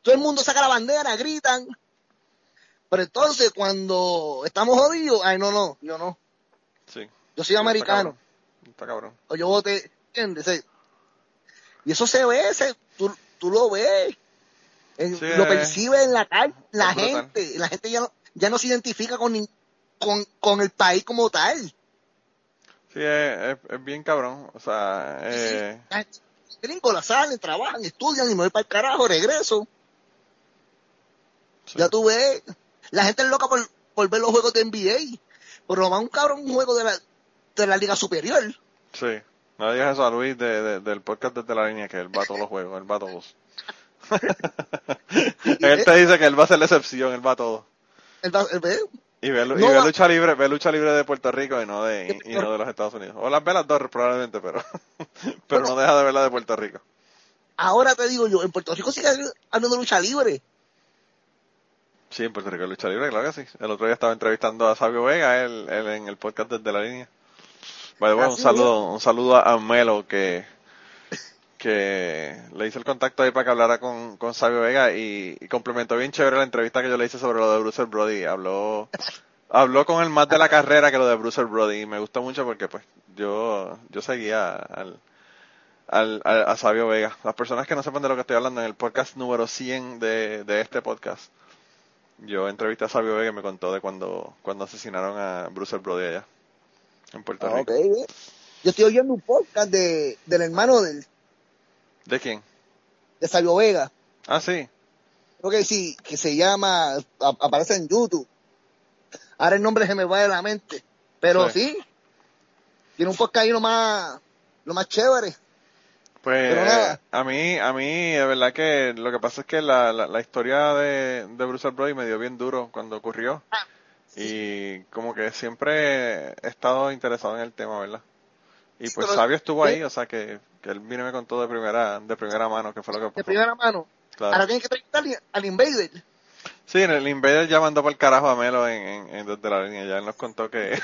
Todo el mundo saca la bandera, gritan. Pero entonces cuando estamos jodidos, ay no, no, yo no. Sí. Yo soy americano. Está cabrón. O yo voté, ¿entiendes? Y eso se ve, ese, tú, tú lo ves. lo percibe en la calle, la gente, la gente ya no, ya no se identifica con, ningún con, con el país como tal. Sí, es, es, bien cabrón. O sea, eh... gringos la salen, trabajan, estudian y me voy para el carajo, regreso. Ya tú ves, la gente es loca por, por ver los juegos de NBA, pero va un cabrón un juego de la, de la Liga Superior. Sí, no digas eso a Luis de, del podcast desde la línea, que él va a todos los juegos, él va a todos. él te dice que él va a ser la excepción, él va a todos. Él va, él, y ve, lucha libre, ve lucha libre de Puerto Rico y no de, y, no de los Estados Unidos. O las ve las dos probablemente, pero, pero no deja de verla de Puerto Rico. Ahora te digo yo, en Puerto Rico sigue habiendo lucha libre. Sí, en Puerto Rico lucha libre, claro que sí. El otro día estaba entrevistando a Sabio Vega, él, en el podcast desde la línea. Vale, bueno, un saludo, un saludo a Melo que que le hice el contacto ahí para que hablara con, con Sabio Vega y, complementó bien chévere la entrevista que yo le hice sobre lo de Bruce Brody. Habló, habló con él más de la carrera que lo de Bruce Brody y me gustó mucho porque pues yo, yo seguía al, al, a Sabio Vega. Las personas que no sepan de lo que estoy hablando en el podcast número 100 de, de este podcast, yo entrevisté a Sabio Vega y me contó de cuando, cuando asesinaron a Bruce Brody allá en Puerto ah, Rico. Yo estoy oyendo un podcast de, del hermano del ¿De quién? De Sabio Vega. Ah, sí. Creo que sí, que se llama, aparece en YouTube. Ahora el nombre se me va de la mente. Pero sí, tiene un podcast ahí lo más, lo más chévere. Pues a mí, a mí, de verdad que lo que pasa es que la, la, historia de, de Bruce Brody me dio bien duro cuando ocurrió. Ah, y como que siempre he estado interesado en el tema, ¿verdad? Y pues Sabio estuvo ahí, o sea que, que él vino y me contó de primera, de primera mano, que fue lo que pasó. De primera mano. Ahora tienes que traer al Invader. Sí, en el Invader ya mandó por el carajo a Melo en, en, desde la línea, ya él nos contó que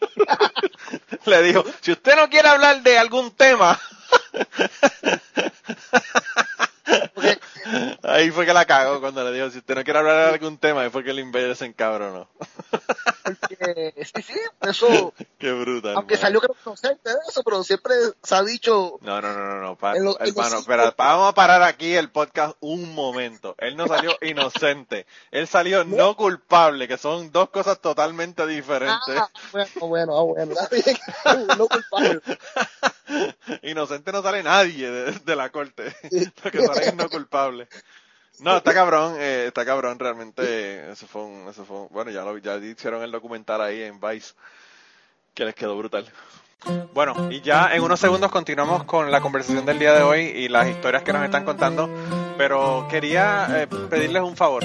le dijo, si usted no quiere hablar de algún tema, Ahí fue que la cagó cuando le dijo, si usted no quiere hablar de algún tema, ahí fue que el invader se encabronó. Porque, sí, sí, eso. Qué brutal. Aunque salió que no sé de eso, pero siempre se ha dicho. No, no, no, no, no. hermano, espera, vamos a parar aquí el podcast un momento. Él no salió inocente. Él salió no, culpable, que son dos cosas totalmente diferentes. Ah, bueno, bueno, ah, bueno. no culpable. Inocente no sale nadie de, la corte. Lo que sale es no culpable. No, está cabrón, eh, está cabrón, realmente, eso fue un, eso fue bueno, ya lo, ya hicieron el documental ahí en Vice, que les quedó brutal. Bueno, y ya en unos segundos continuamos con la conversación del día de hoy y las historias que nos están contando, pero quería eh, pedirles un favor.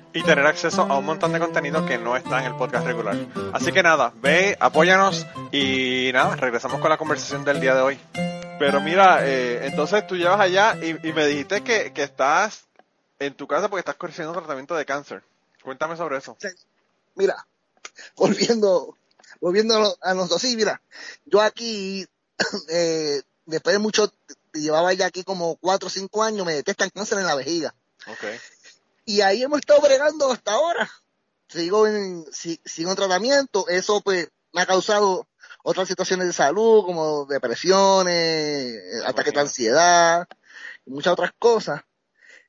y tener acceso a un montón de contenido que no está en el podcast regular. Así que nada, ve, apóyanos y nada, regresamos con la conversación del día de hoy. Pero mira, eh, entonces tú llevas allá y, me dijiste que, que estás en tu casa porque estás corrigiendo tratamiento de cáncer. Cuéntame sobre eso. Mira, volviendo, volviendo a nosotros, sí, mira, yo aquí, eh, después de mucho, llevaba ya aquí como cuatro o cinco años, me detectan cáncer en la vejiga. Okay. Y ahí hemos estado bregando hasta ahora. Sigo en, sigo en tratamiento. Eso pues me ha causado otras situaciones de salud como depresiones, ataques de ansiedad y muchas otras cosas.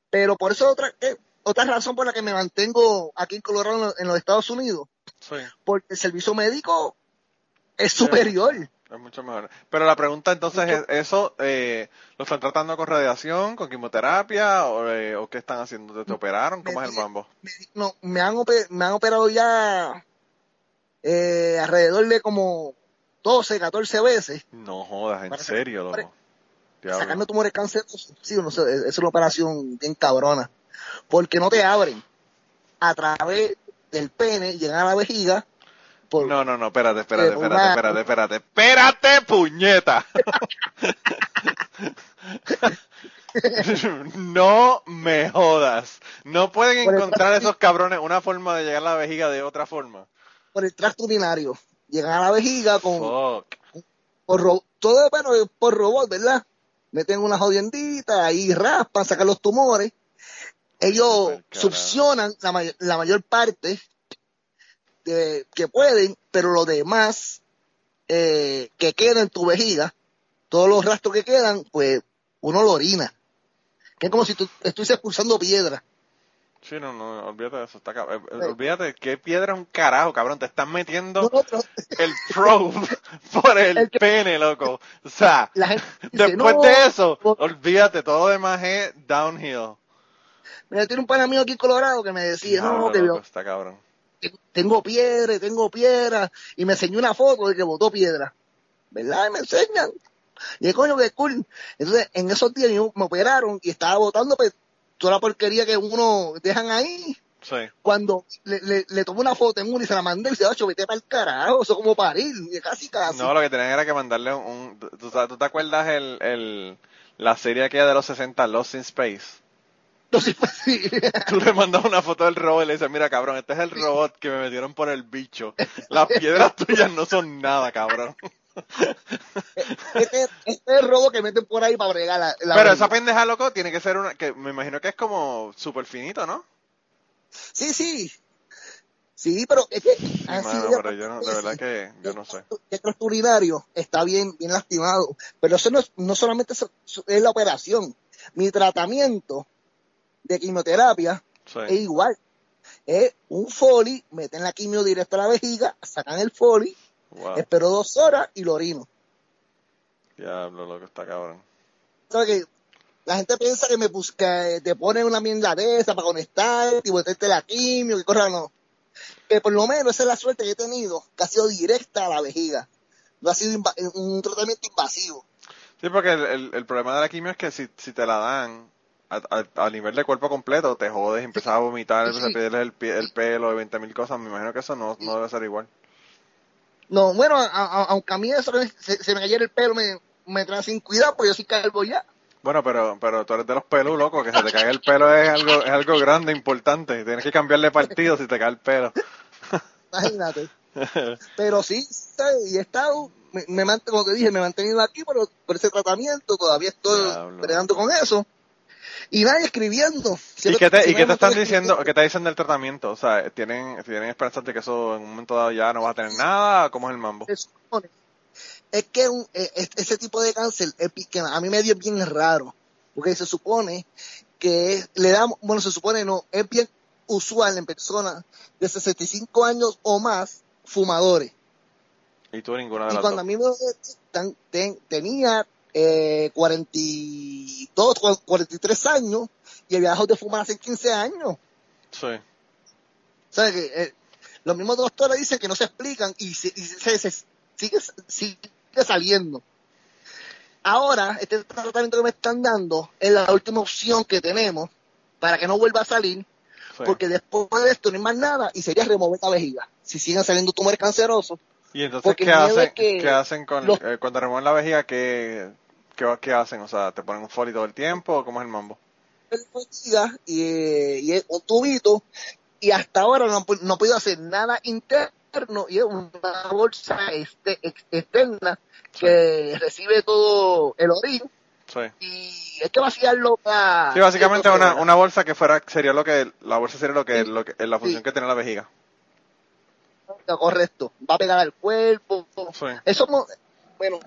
Pero por eso otra, eh, otra razón por la que me mantengo aquí en Colorado, en los Estados Unidos. Porque el servicio médico es superior. Es mucho mejor. Pero la pregunta entonces es, ¿eso eh, lo están tratando con radiación, con quimioterapia o, eh, qué están haciendo? ¿Te, operaron? ¿Cómo es el mambo? no, me han, me han operado ya eh, alrededor de como 12, 14 veces. No jodas, en serio, loco. Sacando tumores cancerosos. Sí, no sé, es una operación bien cabrona. Porque no te abren a través del pene, llegan a la vejiga. No, no, no, espérate, espérate, espérate, espérate, espérate, espérate, puñeta. no me jodas. No pueden encontrar esos cabrones una forma de llegar a la vejiga de otra forma. Por el tracto urinario. Llegan a la vejiga con... Por todo bueno, por robot, ¿verdad? meten una jodiendita, ahí raspan, sacan los tumores. Ellos succionan la, mayor parte que pueden, pero lo demás eh, que queda en tu vejiga, todos los rastros que quedan, pues uno lo orina. Que es como si tú estuvieses expulsando piedra. Sí, no, no, olvídate de eso. Está, eh, eh, olvídate, ¿qué piedra es un carajo, cabrón? Te están metiendo el probe por el, pene, loco. O sea, después de eso, olvídate, todo demás es downhill. Mira, tiene un pan amigo aquí en Colorado que me decía, no, que está cabrón. Tengo piedra, tengo piedra, y me enseñó una foto de que botó piedra. ¿Verdad? Y me enseñan. Y es coño que cool. Entonces, en esos días me operaron y estaba botando pues, toda la porquería que uno dejan ahí. Sí. Cuando le, le, le tomó una foto en uno y se la mandé y dice, ocho, vete para el carajo, eso como parir, casi casi. No, lo que tenían era que mandarle un... ¿tú, te acuerdas el, el, la serie aquella de los 60, Lost in Space? Sí. Tú le mandas una foto del robot y le dices, mira cabrón, este es el robot que me metieron por el bicho. Las piedras tuyas no son nada, cabrón. Este, este, es el robo que meten por ahí para bregar la, Pero esa pendeja, loco, tiene que ser una, que me imagino que es como súper finito, ¿no? Sí, sí. Sí, pero es que así pero yo no, de verdad que yo no sé. El urinario está bien, bien lastimado, pero eso no, es, no solamente es, la operación. Mi tratamiento de quimioterapia es igual. Es un foli, meten la quimio directo a la vejiga, sacan el foli, Espero dos horas y lo orino. Diablo, lo que está cabrón. que la gente piensa que me busca, te ponen una mierda de esa para conectar y meterte la quimio, que corra no. Que por lo menos esa es la suerte que he tenido, que ha sido directa a la vejiga. No ha sido un tratamiento invasivo. Sí, porque el, el, problema de la quimio es que si, si te la dan, a, nivel de cuerpo completo, te jodes, empiezas a vomitar, empiezas a pedirle el, el pelo de 20.000 cosas, me imagino que eso no, no debe ser igual. No, bueno, aunque a mí eso se, me cayera el pelo, me, me trae sin cuidado, pues yo sí calvo ya. Bueno, pero, pero tú eres de los pelos, loco, que se te caiga el pelo es algo, es algo grande, importante. Tienes que cambiarle partido si te cae el pelo. Imagínate. Pero sí, y he estado, me, me como te dije, me he mantenido aquí por, por ese tratamiento, todavía estoy peleando con eso. Y nadie escribiendo. ¿Y qué te, ¿y qué te están diciendo, qué te dicen del tratamiento? O sea, ¿tienen, ¿tienen esperanza de que eso en un momento dado ya no va a tener nada? ¿Cómo es el mambo? es que un, e, ese tipo de cáncer que a mí me dio bien raro, porque se supone que le damos, bueno, se supone no, es bien usual en personas de 65 años o más fumadores. Y tú ninguna de y cuando a mí me tenía eh, 42, 43 años y había dejado de fumar hace 15 años. Sí. ¿Sabes que eh, los mismos doctores dicen que no se explican y, se, sigue, sigue saliendo. Ahora, este tratamiento que me están dando es la última opción que tenemos para que no vuelva a salir, porque después de esto no hay más nada y sería remover la vejiga. Si siguen saliendo tumores cancerosos. ¿Y entonces qué hacen, ¿qué hacen con, eh, cuando remueven la vejiga? ¿qué, qué, hacen? O sea, ¿te ponen un folio todo el tiempo o cómo es el mambo? Y, y es un tubito y hasta ahora no, no podido hacer nada interno y es una bolsa este, externa que recibe todo el orín. Y hay que vaciarlo para... Sí, básicamente una, una bolsa que fuera, sería lo que, la bolsa sería lo que, lo que la función que tiene la vejiga. Correcto, va a pegar al cuerpo. Eso, bueno,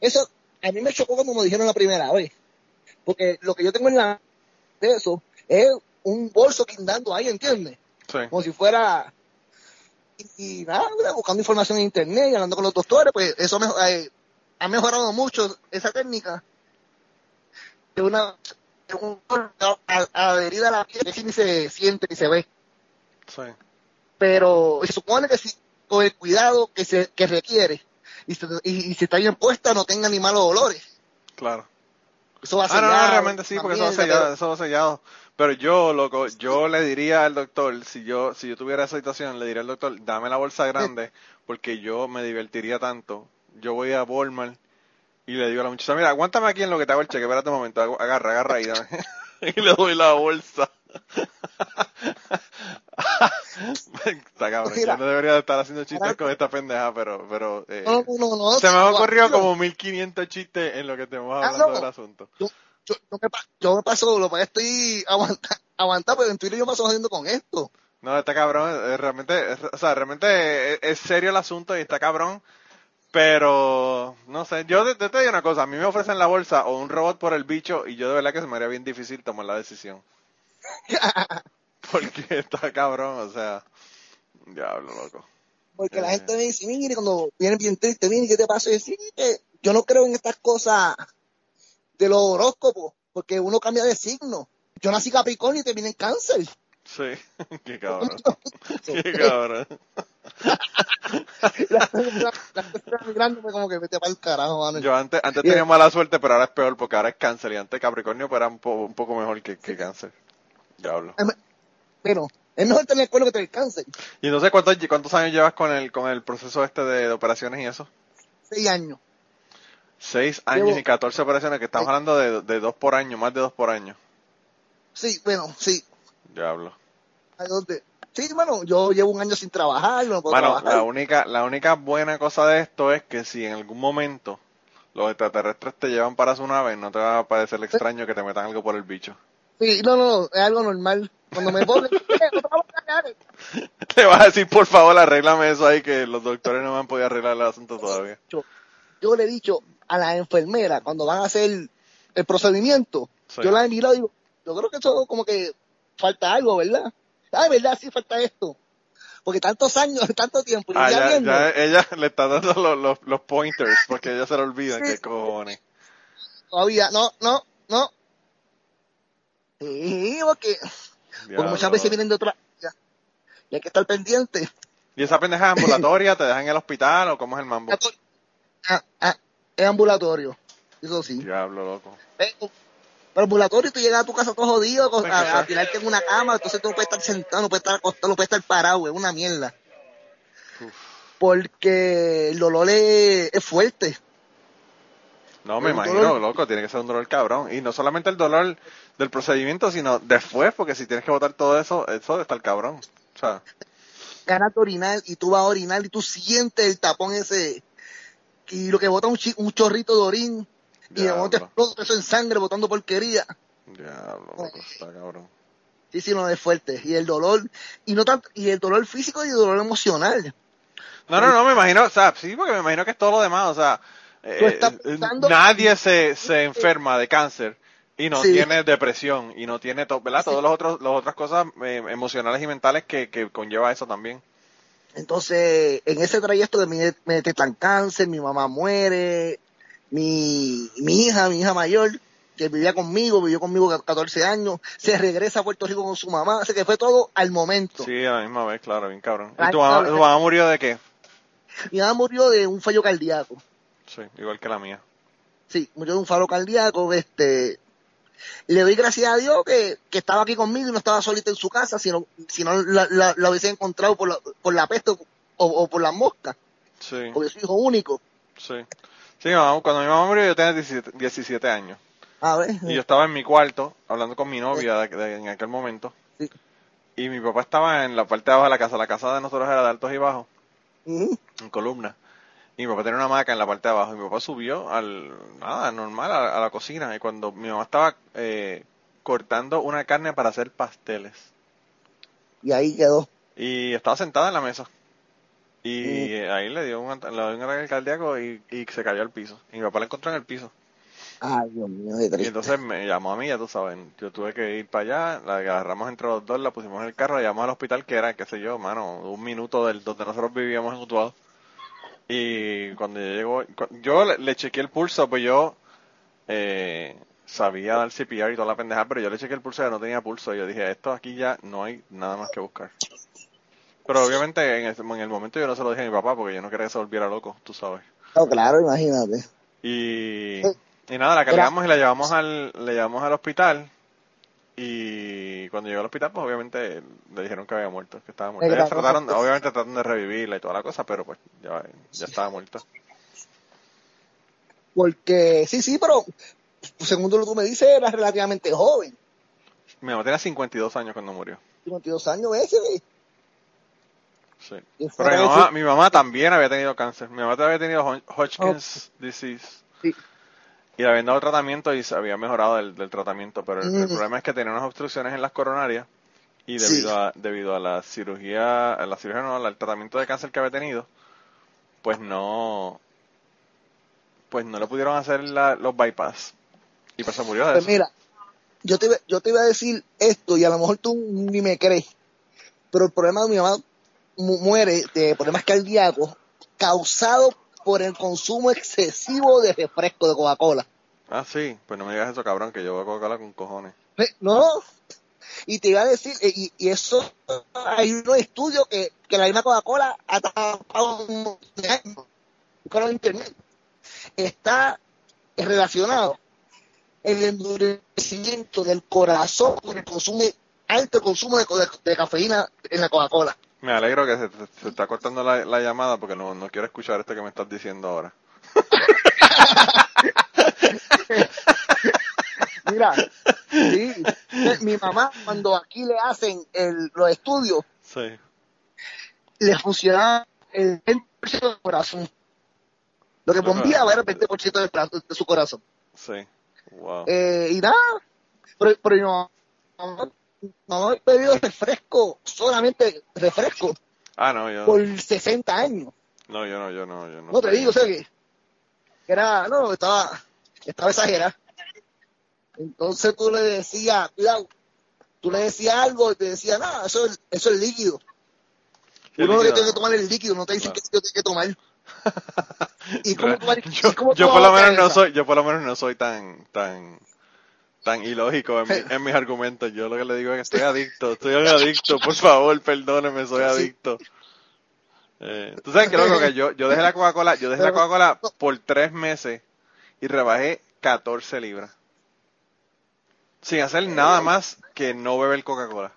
eso a mí me chocó como me dijeron la primera vez. Porque lo que yo tengo en la de eso es un bolso quindando ahí, ¿entiendes? Como si fuera y, nada, buscando información en internet y hablando con los doctores, pues eso eh, ha mejorado mucho esa técnica. De una un, adherida a la piel que ni se siente ni se ve. Sí. Pero se supone que si con el cuidado que se que requiere y, y, si está bien puesta no tenga ni malos olores. Claro. Eso va a ser. Ah, no, realmente sí, porque eso va sellado, eso va sellado. Pero yo, loco, yo le diría al doctor, si yo, si yo tuviera esa situación, le diría al doctor, dame la bolsa grande, porque yo me divertiría tanto. Yo voy a Walmart y le digo a la muchacha, mira, aguántame aquí en lo que te hago el cheque, espérate un momento, agarra, agarra ahí, dame. y le doy la bolsa. Está cabrón, yo no debería estar haciendo chistes con esta pendeja, pero, pero eh, se me ha ocurrido como 1500 chistes en lo que estemos ah, hablando del asunto. Yo, yo, me, yo me paso, lo que estoy aguantando, pero en Twitter yo me paso haciendo con esto. No, está cabrón, eh, realmente, o sea, realmente es, serio el asunto y está cabrón, pero no sé, yo te, te, digo una cosa, a mí me ofrecen la bolsa o un robot por el bicho y yo de verdad que se me haría bien difícil tomar la decisión. Porque está cabrón, o sea, diablo loco. Porque la eh. gente me dice, mire, cuando vienen bien triste, mire, ¿qué te pasa? Y decir, yo no creo en estas cosas de los horóscopos, porque uno cambia de signo. Yo nací Capricornio y terminé en cáncer. Sí, qué cabrón. qué cabrón. la, la, como que vete para el carajo, mano. Yo antes, antes tenía mala suerte, pero ahora es peor porque ahora es cáncer y antes Capricornio pues era un, un poco mejor que, que cáncer. Ya hablo. Pero es mejor tener cuerno que tener cáncer. ¿Y no sé cuántos, cuántos años llevas con el, con el proceso este de operaciones y eso? Seis años. Seis años y 14 operaciones, que estamos hablando de, de, dos por año, más de dos por año. Sí, bueno, sí. Diablo. Sí, bueno, yo llevo un año sin trabajar, no puedo bueno, la única, la única buena cosa de esto es que si en algún momento los extraterrestres te llevan para su nave, no te va a parecer extraño que te metan algo por el bicho. Sí, no, no, es algo normal. Cuando me ponen, te vas a decir, por favor, arréglame eso ahí, que los doctores no me han podido arreglar el asunto todavía. Yo le he dicho, a la enfermera cuando van a hacer el procedimiento, yo la he mirado y digo, yo creo que eso como que falta algo, ¿verdad? Ay, ¿verdad? Sí, falta esto. Porque tantos años, tanto tiempo. Ah, ya, ella le está dando los, los, pointers porque ella se le olvida qué cojones. Todavía, no, no, no. Sí, porque, porque muchas veces vienen de otra. y hay que estar pendiente. ¿Y esa pendeja ambulatoria te dejan en el hospital o cómo es el mambo? Ah, ah, es ambulatorio, eso sí. Diablo, loco. Pero ambulatorio tú llegas a tu casa todo jodido a, tirarte en una cama, entonces tú no puedes estar sentado, no puedes estar acostado, no puedes estar parado, es una mierda. Porque el dolor es, fuerte. No, me imagino, loco, tiene que ser un dolor cabrón. Y no solamente el dolor del procedimiento, sino después, porque si tienes que botar todo eso, eso de estar cabrón. O sea. Ganas de orinar y tú vas a orinar y tú sientes el tapón ese y lo que bota un, un chorrito de orín y de momento explota eso en sangre botando porquería. Diablo, loco, está cabrón. Sí, sí, no es fuerte. Y el dolor, y no tanto, y el dolor físico y el dolor emocional. No, no, no, me imagino, o sea, sí, porque me imagino que es todo lo demás, o sea, eh, eh, nadie se, se enferma de cáncer y no tiene depresión y no tiene, ¿verdad? Todas las otras, las otras cosas eh, emocionales y mentales que, que conlleva eso también. Entonces, en ese trayecto de mi, me detectan cáncer, mi mamá muere, mi, mi hija, mi hija mayor, que vivía conmigo, vivió conmigo 14 años, se regresa a Puerto Rico con su mamá, así que fue todo al momento. Sí, a la misma vez, claro, bien cabrón. ¿Y tu mamá, murió de qué? Mi mamá murió de un fallo cardíaco. Sí, igual que la mía. Sí, murió de un fallo cardíaco, este, le doy gracias a Dios que, estaba aquí conmigo y no estaba solita en su casa, sino, si no la, hubiese encontrado por la, por la peste o, por las moscas. Sí. Porque hijo único. Sí. Sí, cuando mi mamá murió yo tenía 17, años. A ver. Y yo estaba en mi cuarto hablando con mi novia en aquel momento. Sí. Y mi papá estaba en la parte de abajo de la casa. La casa de nosotros era de altos y bajos. En columna. Y mi papá tenía una maca en la parte de abajo. Y mi papá subió al, nada, normal, a, la cocina. Y cuando mi mamá estaba eh, cortando una carne para hacer pasteles. Y ahí quedó. Y estaba sentada en la mesa. Y ahí le dio un, le dio un ataque cardíaco y, y, se cayó al piso. Y mi papá la encontró en el piso. Ay, Dios mío, de Y entonces me llamó a mí, ya tú sabes. Yo tuve que ir para allá, la agarramos entre los dos, la pusimos en el carro, la llamamos al hospital, que era, qué sé yo, mano, un minuto del donde nosotros vivíamos en Utuado. Y cuando llegó, yo le, chequeé el pulso, pues yo eh, sabía dar CPR y toda la pendeja, pero yo le chequeé el pulso y no tenía pulso. Y yo dije, esto aquí ya no hay nada más que buscar. Pero obviamente en el, en el momento yo no se lo dije a mi papá porque yo no quería que se volviera loco, tú sabes. No, claro, imagínate. Y, y nada, la cargamos y la llevamos al, le llevamos al hospital y cuando llegó al hospital, pues obviamente le dijeron que había muerto, que estaba muerto. trataron, obviamente trataron de revivirla y toda la cosa, pero pues ya, ya estaba muerta. Porque, sí, sí, pero según lo que tú me dices, era relativamente joven. Mi mamá tenía 52 años cuando murió. 52 años ese. Sí. Pero mi mamá, mi mamá, también había tenido cáncer. Mi mamá también había tenido Hodgkin's disease. Sí. Y le habían dado tratamiento y se había mejorado del, tratamiento, pero el, mm. problema es que tenía unas obstrucciones en las coronarias y debido a debido a la cirugía, a la cirugía no, al tratamiento de cáncer que había tenido, pues no pues no le pudieron hacer los bypass. Y pues se murió de pues Mira, yo te, yo te iba a decir esto y a lo mejor tú ni me crees, pero el problema de mi mamá muere de problemas cardíacos causado por el consumo excesivo de refresco de Coca-Cola. Ah, sí, pues no me digas eso, cabrón, que yo voy a Coca-Cola con cojones. No, y te iba a decir, eh, y, y eso, hay unos estudios que, que la misma Coca-Cola ha tapado un años, con internet, está relacionado el endurecimiento del corazón con el consumo, alto consumo de cafeína en la Coca-Cola. Me alegro que se, está cortando la, llamada porque no, no quiero escuchar esto que me estás diciendo ahora. Mira, sí, mi mamá cuando aquí le hacen el, los estudios, sí. le funciona el 20% del corazón. Lo que bombía era el 20% de, su corazón. Sí, wow. Eh, y nada, pero, pero no, no he bebido refresco, solamente refresco. Ah, no, yo. Por 60 años. No, yo no, yo no, yo no. No te digo, o sea que, era, no, estaba, estaba exagerado. Entonces tú le decías, cuidado, tú le decías algo y te decía, no, eso es, eso es líquido. Uno lo que tiene que tomar es el líquido, no te dicen que tiene que tomar. ¿Y cómo yo, yo por lo menos no soy, yo por lo menos no soy tan, tan, tan ilógico en, mis argumentos. Yo lo que le digo es que estoy adicto, estoy adicto, por favor, perdóneme, soy adicto. Eh, Tú sabes que loco que yo, yo dejé la Coca-Cola, yo dejé la Coca-Cola por tres meses y rebajé 14 libras. Sin hacer nada más que no beber Coca-Cola.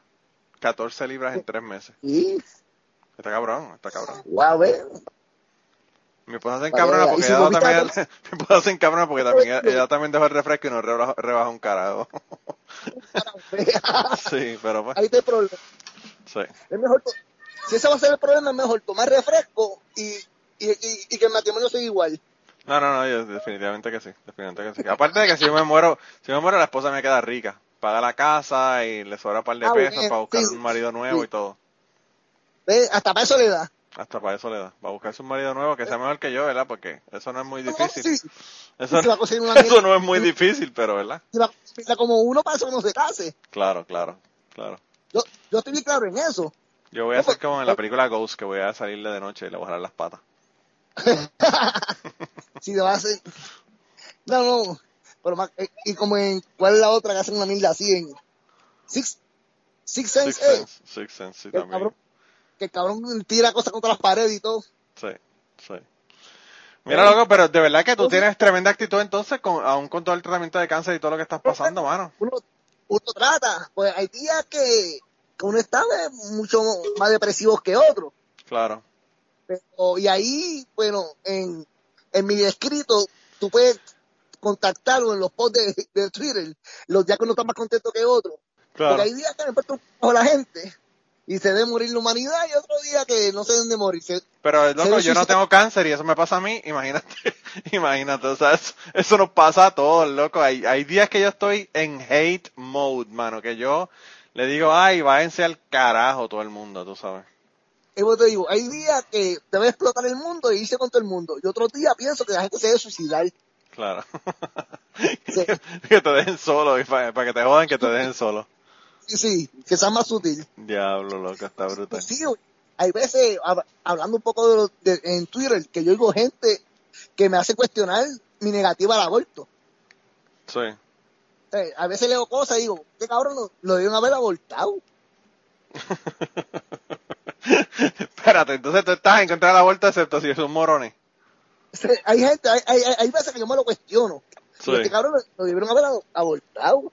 14 libras en tres meses. Está cabrón, está cabrón. Wow. Mi esposa se encabrona porque si ella también, mi esposa se encabrona porque también, ella, ella también dejó el refresco y no rebaja, rebaja un carajo. Sí, pero pues, Ahí está el problema. sí. Es mejor, si ese va a ser el problema, es mejor tomar refresco y, y, y, y que el matrimonio sea igual. No, no, no, yo definitivamente que sí, definitivamente que sí. Aparte de que si yo me muero, si yo me muero la esposa me queda rica. Paga la casa y le sobra un par de Ah, pesos para buscar sí, un marido nuevo sí. y todo. ¿Ves? Hasta para eso le da. Hasta para eso le da. Va a buscarse un marido nuevo que sea mejor que yo, ¿verdad? Porque eso no es muy difícil. sí, Eso, no es muy difícil, pero ¿verdad? va a como uno para eso no se case. Claro, claro, claro. Yo, yo estoy bien claro en eso. Yo voy a hacer pues, como en la película Ghost, que voy a salirle de noche y le voy a jalar las patas. si te va a hacer. No, no. Pero más, eh, y como en. ¿Cuál es la otra que hacen una mierda así en. Six, Six Sense, Six eh, Sense, Six Sense, sí, también. Que el cabrón tira cosas contra las paredes y todo. Sí, sí. Mira, loco, pero de verdad que tú tienes tremenda actitud entonces, con, aún con todo el tratamiento de cáncer y todo lo que estás pasando, mano. Uno, uno trata. Pues hay días que, que uno está mucho más depresivo que otro. Claro. Pero, y ahí, bueno, en, en mi escrito, tú puedes contactarlo en los posts de, de Twitter, los días que uno está más contento que otro. Claro. Porque hay días que me importa un poco la gente y se debe morir la humanidad y otro día que no se deben de morir. Se- Pero, loco, yo no tengo cáncer y eso me pasa a mí, imagínate, imagínate, o sea, eso, eso nos pasa a todos, loco. Hay, hay días que yo estoy en hate mode, mano, que yo le digo, ay, váyanse al carajo todo el mundo, tú sabes. y vos te digo, hay días que debe explotar el mundo e irse contra el mundo. Y otros días pienso que la gente se debe suicidar. Claro. Sí. que te dejen solo, y para, que te jodan, que te dejen solo. Sí, sí, que sea más sutil. Diablo, loco, está brutal. Sí, hay veces, hab- hablando un poco de, de- en Twitter, que yo oigo gente que me hace cuestionar mi negativa al aborto. Sí. Sea, a veces leo cosas y digo, qué cabrón, lo, lo debieron haber abortado. Espérate, entonces tú estás en contra del aborto excepto si son morones. Hay gente, hay, hay, hay veces que yo me lo cuestiono. Sí. Este cabrón lo, lo debieron haber ado- abortado. O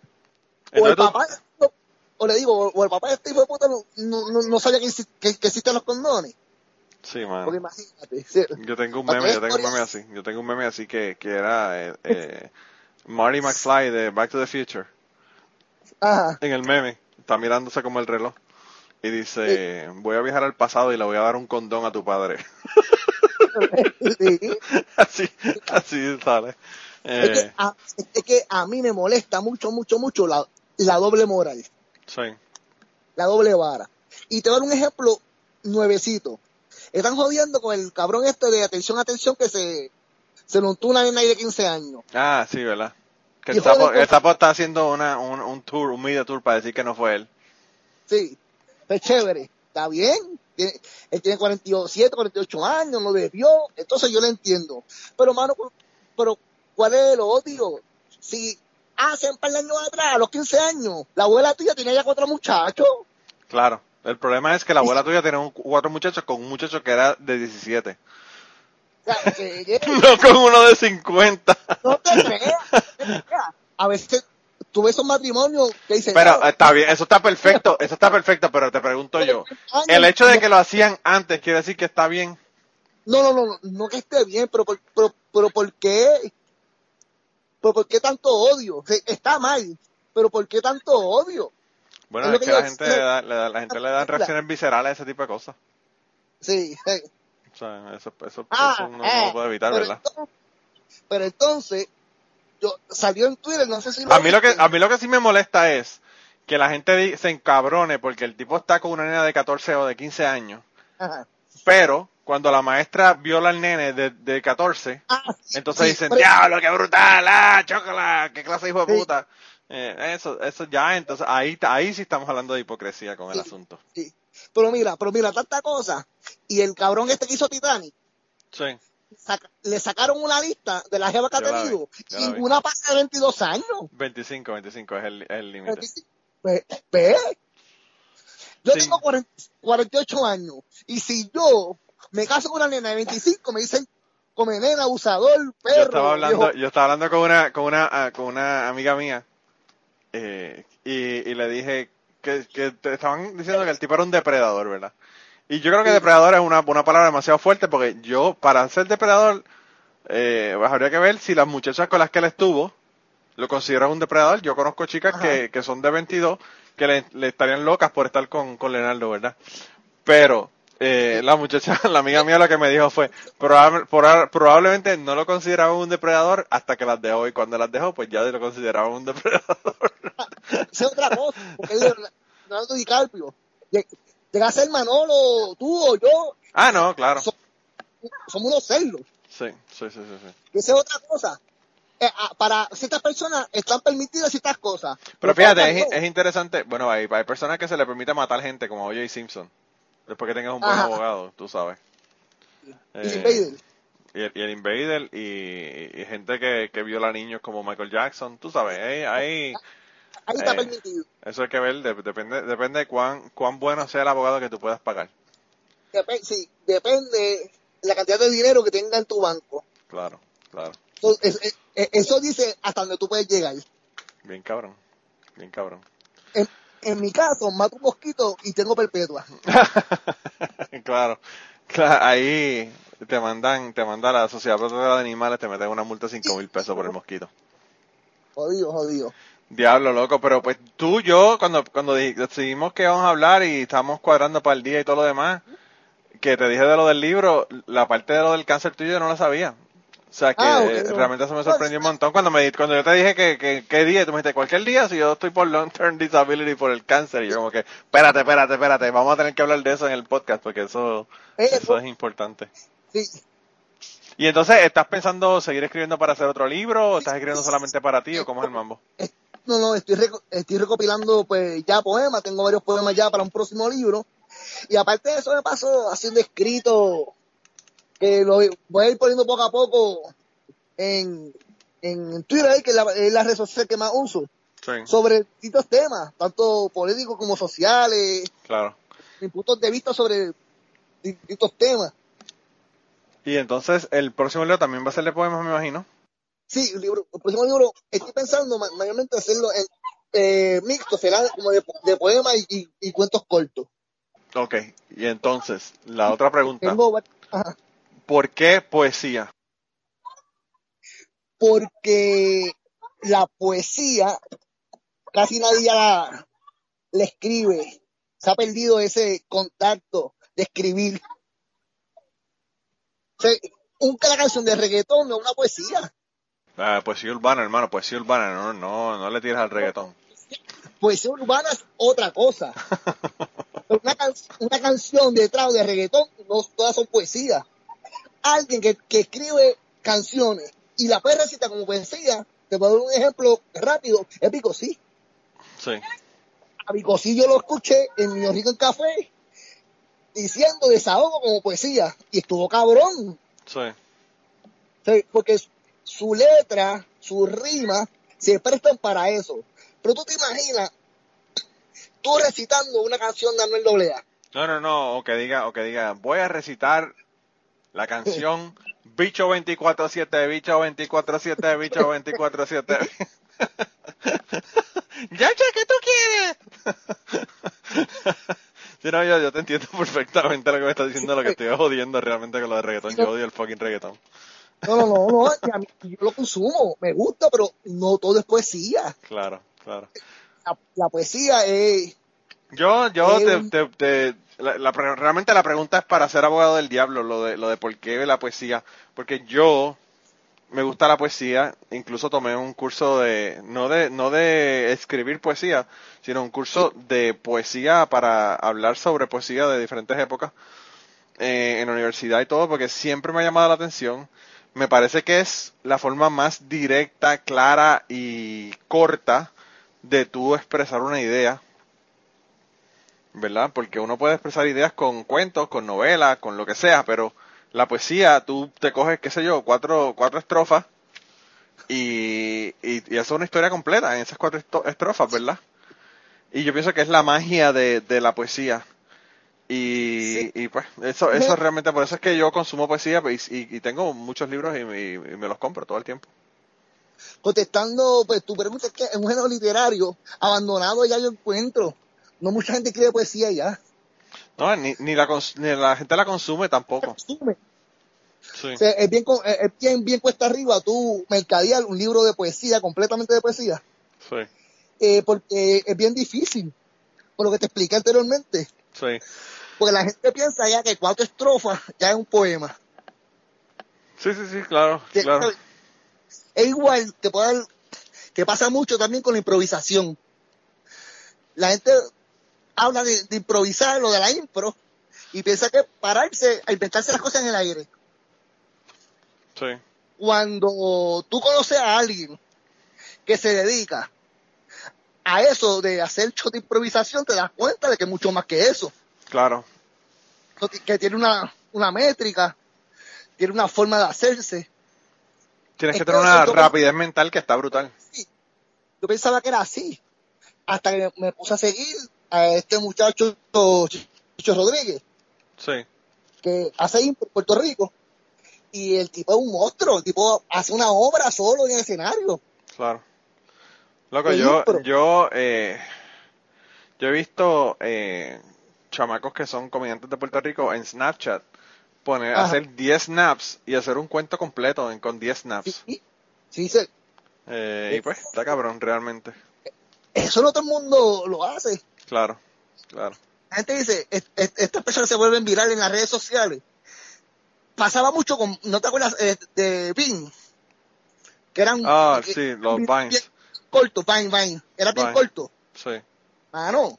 Entonces el papá, o le digo, o, el papá de este hijo de puta no, no, no- sabía que, que, que existen los condones. Sí, mano. Porque imagínate. sí. Yo tengo un meme, yo tengo un meme así. Yo tengo un meme así que, que era eh, eh, Marty McFly de Back to the Future. Ajá. En el meme. Está mirándose como el reloj. Y dice, voy a viajar al pasado y le voy a dar un condón a tu padre. Sí. así, así sale. Es, que Eh, a, es que a mí me molesta mucho, mucho, mucho la, la doble moral, sí. la doble vara. Y te voy a dar un ejemplo nuevecito. Están jodiendo con el cabrón este de atención, atención, que se, se lo untó una nena de 15 años. Ah, sí, ¿verdad? Que el sapo, el sapo está haciendo una, un, un tour, un media tour para decir que no fue él. Sí, pues chévere, está bien. Tiene- él tiene 47, 48 años, lo debió, entonces yo le entiendo. Pero, mano, pero ¿cuál es el odio? Si hace un par de años atrás, a los 15 años, la abuela tuya tenía ya cuatro muchachos. Claro. El problema es que la abuela tuya tenía un, cuatro muchachos con un muchacho que era de 17. O sea, que- que- No con uno de 50. no te creas. A veces tuve esos matrimonios que dicen, Pero "Ah, está bien, eso está perfecto, eso está perfecto, pero te pregunto yo, años". el hecho de que lo hacían antes quiere decir que está bien. No, no, no, no, no que esté bien, pero, por- pero, pero ¿por qué? ¿Pero ¿Por qué tanto odio? Está mal, pero ¿por qué tanto odio? Bueno, Es que la gente, le da, le da- la gente le da reacciones viscerales a ese tipo de cosas. Sí. O sea, eso, eso, Ah, eso no eh, lo puede evitar, pero ¿verdad? entonces- pero entonces, yo salió en Twitter, no sé si lo A mí lo que, a mí lo que sí me molesta es que la gente se encabrone porque el tipo está con una nena de 14 o de 15 años, Ajá. Pero cuando la maestra viola al nene de, de 14, Ah, entonces sí, dicen, diablo, qué brutal, ah, chócala, qué clase de hijo de Sí. puta. Eh, eso, eso ya, entonces ahí, ahí sí estamos hablando de hipocresía con el Sí. asunto. sí. Pero mira, pero mira, tanta cosa. Y el cabrón este que hizo Titanic, Sí, saca- le sacaron una lista de las jevas que ha vi, tenido. vi. Ninguna pasa de 22 años. 25, 25 es el es el límite. Pues, ve. Yo Sí. tengo 40 48 años. Y si yo me caso con una nena de 25, me dicen come nena, abusador, perro. Yo estaba hablando, viejo. yo estaba hablando con una, con una, ah, con una amiga mía, Eh, y, le dije que, que te estaban diciendo que el tipo era un depredador, ¿verdad? Y yo creo que depredador es una, una palabra demasiado fuerte porque yo, para ser depredador, eh, pues habría que ver si las muchachas con las que él estuvo lo consideran un depredador. Yo conozco chicas que, que, son de 22 que le, le, estarían locas por estar con, con Leonardo, ¿verdad? Pero eh, la muchacha, la amiga mía lo que me dijo fue, probablemente no lo consideraba un depredador hasta que las dejó y cuando las dejó pues ya lo consideraba un depredador. Esa es otra cosa, porque Leonardo DiCaprio llega a ser Manolo, tú o yo. Ah, no, claro. Somos, unos cerdos. Sí, sí, sí, sí. sí. Esa es otra cosa. Eh, ah, para ciertas personas están permitidas ciertas cosas. Pero, fíjate, es, interesante, bueno, hay, hay personas que se le permite matar gente como O.J. Simpson. Después que tengas un buen abogado, tú sabes. Y el Invader. Y el, Invader y, gente que, que, viola niños como Michael Jackson, tú sabes, ahí... ahí Ahí está eh, permitido. Eso hay que ver, depende, depende de cuán, cuán bueno sea el abogado que tú puedas pagar. sí, depende de la cantidad de dinero que tenga en tu banco. Claro, claro. Eso dice hasta donde tú puedes llegar. Bien cabrón, bien cabrón en mi caso, mato un mosquito y tengo perpetua. claro, claro, ahí te mandan, te manda la Sociedad Protectora de Animales, te meten una multa de 5 mil pesos por el mosquito. Jodido, jodido. Diablo, loco, pero pues tú, yo, cuando, cuando decidimos que vamos a hablar y estábamos cuadrando para el día y todo lo demás, que te dije de lo del libro, la parte de lo del cáncer tuyo no la sabía. O sea que ah, realmente eso me sorprendió un montón cuando me cuando yo te dije que, que, día, tú me dijiste cualquier día si yo estoy por long term disability por el cáncer y yo como que espérate, espérate, espérate, vamos a tener que hablar de eso en el podcast porque eso, eh, eso es importante. Sí. Y entonces, ¿estás pensando seguir escribiendo para hacer otro libro o estás escribiendo solamente para ti o cómo es el mambo? No, no, estoy, estoy recopilando pues ya poemas, tengo varios poemas ya para un próximo libro. Y aparte de eso me paso haciendo escrito que lo voy a ir poniendo poco a poco en, en Twitter, que es la, red social que más uso, sobre distintos temas, tanto políticos como sociales, claro. mis puntos de vista sobre distintos temas. Y entonces, el próximo libro también va a ser de poemas, me imagino. Sí, el, libro, el próximo libro estoy pensando mayormente hacerlo en eh, mixto, será como de, poemas y, cuentos cortos. Ok, y entonces, la otra pregunta. ¿Por qué poesía? Porque la poesía casi nadie la, escribe. Se ha perdido ese contacto de escribir. O una canción de reggaetón no es una poesía. Ah, poesía urbana, hermano, poesía urbana, no, no, no le tiras al reggaetón. Poesía urbana es otra cosa. una, una canción detrás de reggaetón, no todas son poesías alguien que, escribe canciones y la puede recitar como poesía, te puedo dar un ejemplo rápido, es Picosí. Sí. A Picosí yo lo escuché en mi Rico en Café diciendo desahogo como poesía y estuvo cabrón. Sí. sí porque su letra, su rima, se prestan para eso. Pero tú te imaginas tú recitando una canción de Anuel AA. No, no, no, o que diga, o que diga, voy a recitar la canción Bicho 24-7, Bicho 24-7, Bicho 24-7. ya, ¿qué tú quieres? sí, no, yo, yo, te entiendo perfectamente lo que me estás diciendo, lo que estoy jodiendo realmente con lo de reggaetón. Yo odio el fucking reggaetón. No, no, no, no, yo lo consumo, me gusta, pero no todo es poesía. Claro, claro. La, poesía es... Yo, yo te, te la, realmente la pregunta es para ser abogado del diablo, lo de, lo de por qué la poesía. Porque yo me gusta la poesía, incluso tomé un curso de, no de, no de escribir poesía, sino un curso de poesía para hablar sobre poesía de diferentes épocas eh, en la universidad y todo, porque siempre me ha llamado la atención. Me parece que es la forma más directa, clara y corta de tú expresar una idea ¿verdad? Porque uno puede expresar ideas con cuentos, con novelas, con lo que sea, pero la poesía, tú te coges, qué sé yo, cuatro, cuatro estrofas y, y, y haces una historia completa en esas cuatro estrofas, ¿verdad? Y yo pienso que es la magia de, de la poesía. Y, y pues eso, eso realmente, por eso es que yo consumo poesía pues, y, y tengo muchos libros y, y, me los compro todo el tiempo. contestando pues tu pregunta es que es un género literario abandonado ya yo encuentro no mucha gente escribe poesía ya no ni, ni, la, ni la gente la consume tampoco consume. Sí. es bien es bien bien cuesta arriba tú mercadear un libro de poesía completamente de poesía sí. eh, porque es bien difícil por lo que te expliqué anteriormente sí porque la gente piensa ya que cuatro estrofas ya es un poema sí sí sí claro claro es igual que, puede, que pasa mucho también con la improvisación. La gente habla de, improvisar, lo de la impro, y piensa que pararse a inventarse las cosas en el aire. Sí. Cuando tú conoces a alguien que se dedica a eso de hacer show de improvisación, te das cuenta de que es mucho más que eso. Claro. Que tiene una, una métrica, tiene una forma de hacerse. Tienes que tener una rapidez mental que está brutal. Yo pensaba que era así. Hasta que me puse a seguir a este muchacho Chicho Rodríguez. Sí. Que hace en Puerto Rico. Y el tipo es un monstruo. El tipo hace una obra solo en el escenario. Claro. Loco, yo, yo, eh, yo he visto eh, chamacos que son comediantes de Puerto Rico en Snapchat poner, hacer 10 snaps y hacer un cuento completo con 10 snaps. Sí, sí, sí. Eh, y pues, está cabrón, realmente. Eso no todo el mundo lo hace. Claro, claro. La gente dice, estas personas se vuelven virales en las redes sociales. Pasaba mucho con, ¿no te acuerdas eh, de Vine? Que eran... Ah, sí, los Vines. Corto, Vine, Vine. Era bien corto. Sí. Mano, o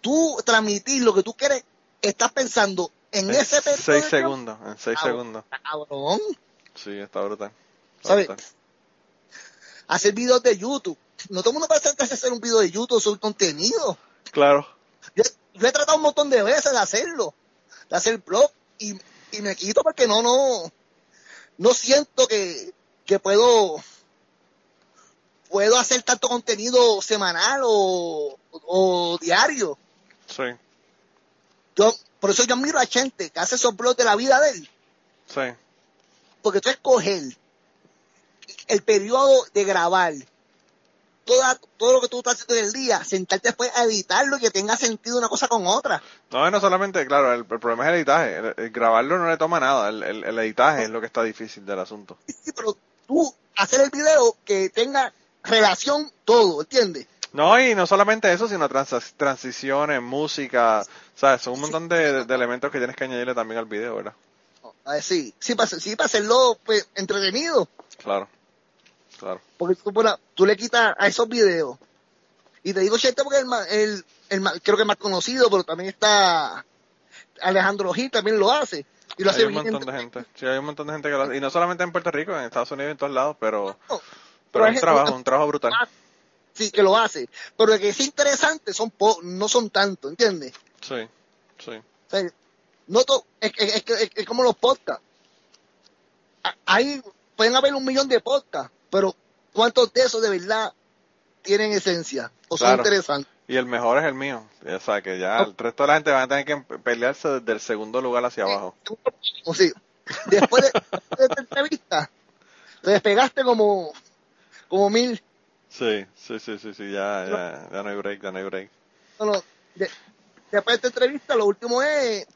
tú transmitir lo que tú quieres, estás pensando en, ese periodo. 6 segundos, en 6 segundos. Cabrón. Sí, está brutal. ¿Sabes? Hacer videos de YouTube. No todo el mundo puede hacer un video de YouTube sobre contenido. Claro. Yo, he tratado un montón de veces de hacerlo, de hacer blog, y, y me quito porque no, no, no siento que, que puedo, puedo hacer tanto contenido semanal o, o diario. Sí. Yo, por eso yo admiro a gente que hace esos blogs de la vida de él. Sí. Porque tú escoges el periodo de grabar, toda, todo lo que tú estás haciendo en el día, sentarte después a editarlo y que tenga sentido una cosa con otra. No, no solamente, claro, el, problema es el editaje. El, grabarlo no le toma nada, el, el, editaje es lo que está difícil del asunto. Sí, pero tú hacer el video que tenga relación todo, ¿entiendes? No, y no solamente eso, sino transiciones, música, ¿sabes? Son un montón de, elementos que tienes que añadirle también al video, ¿verdad? sí, sí, para, sí, para hacerlo pues, entretenido. Claro, claro. Porque tú, tú le quitas a esos videos, y te digo Chete porque el, el, creo que es más conocido, pero también está Alejandro Gil, también lo hace. Y lo hay un montón de gente, sí, hay un montón de gente que lo hace. Y no solamente en Puerto Rico, en Estados Unidos y en todos lados, pero, pero, es un trabajo, un trabajo brutal sí que lo hace, pero de que es interesante son no son tanto, ¿entiendes? Sí, sí. no es, es, es, como los podcasts. Ahí pueden haber un millón de podcasts, pero ¿cuántos de esos de verdad tienen esencia o son interesantes? Y el mejor es el mío. O sea, que ya el resto de la gente va a tener que pelearse desde el segundo lugar hacia abajo. O sí. Después de, esta entrevista, te despegaste como, como mil Sí, sí, sí, sí, sí, ya, ya, ya no hay break, ya no hay break. Bueno, después de esta entrevista, lo último es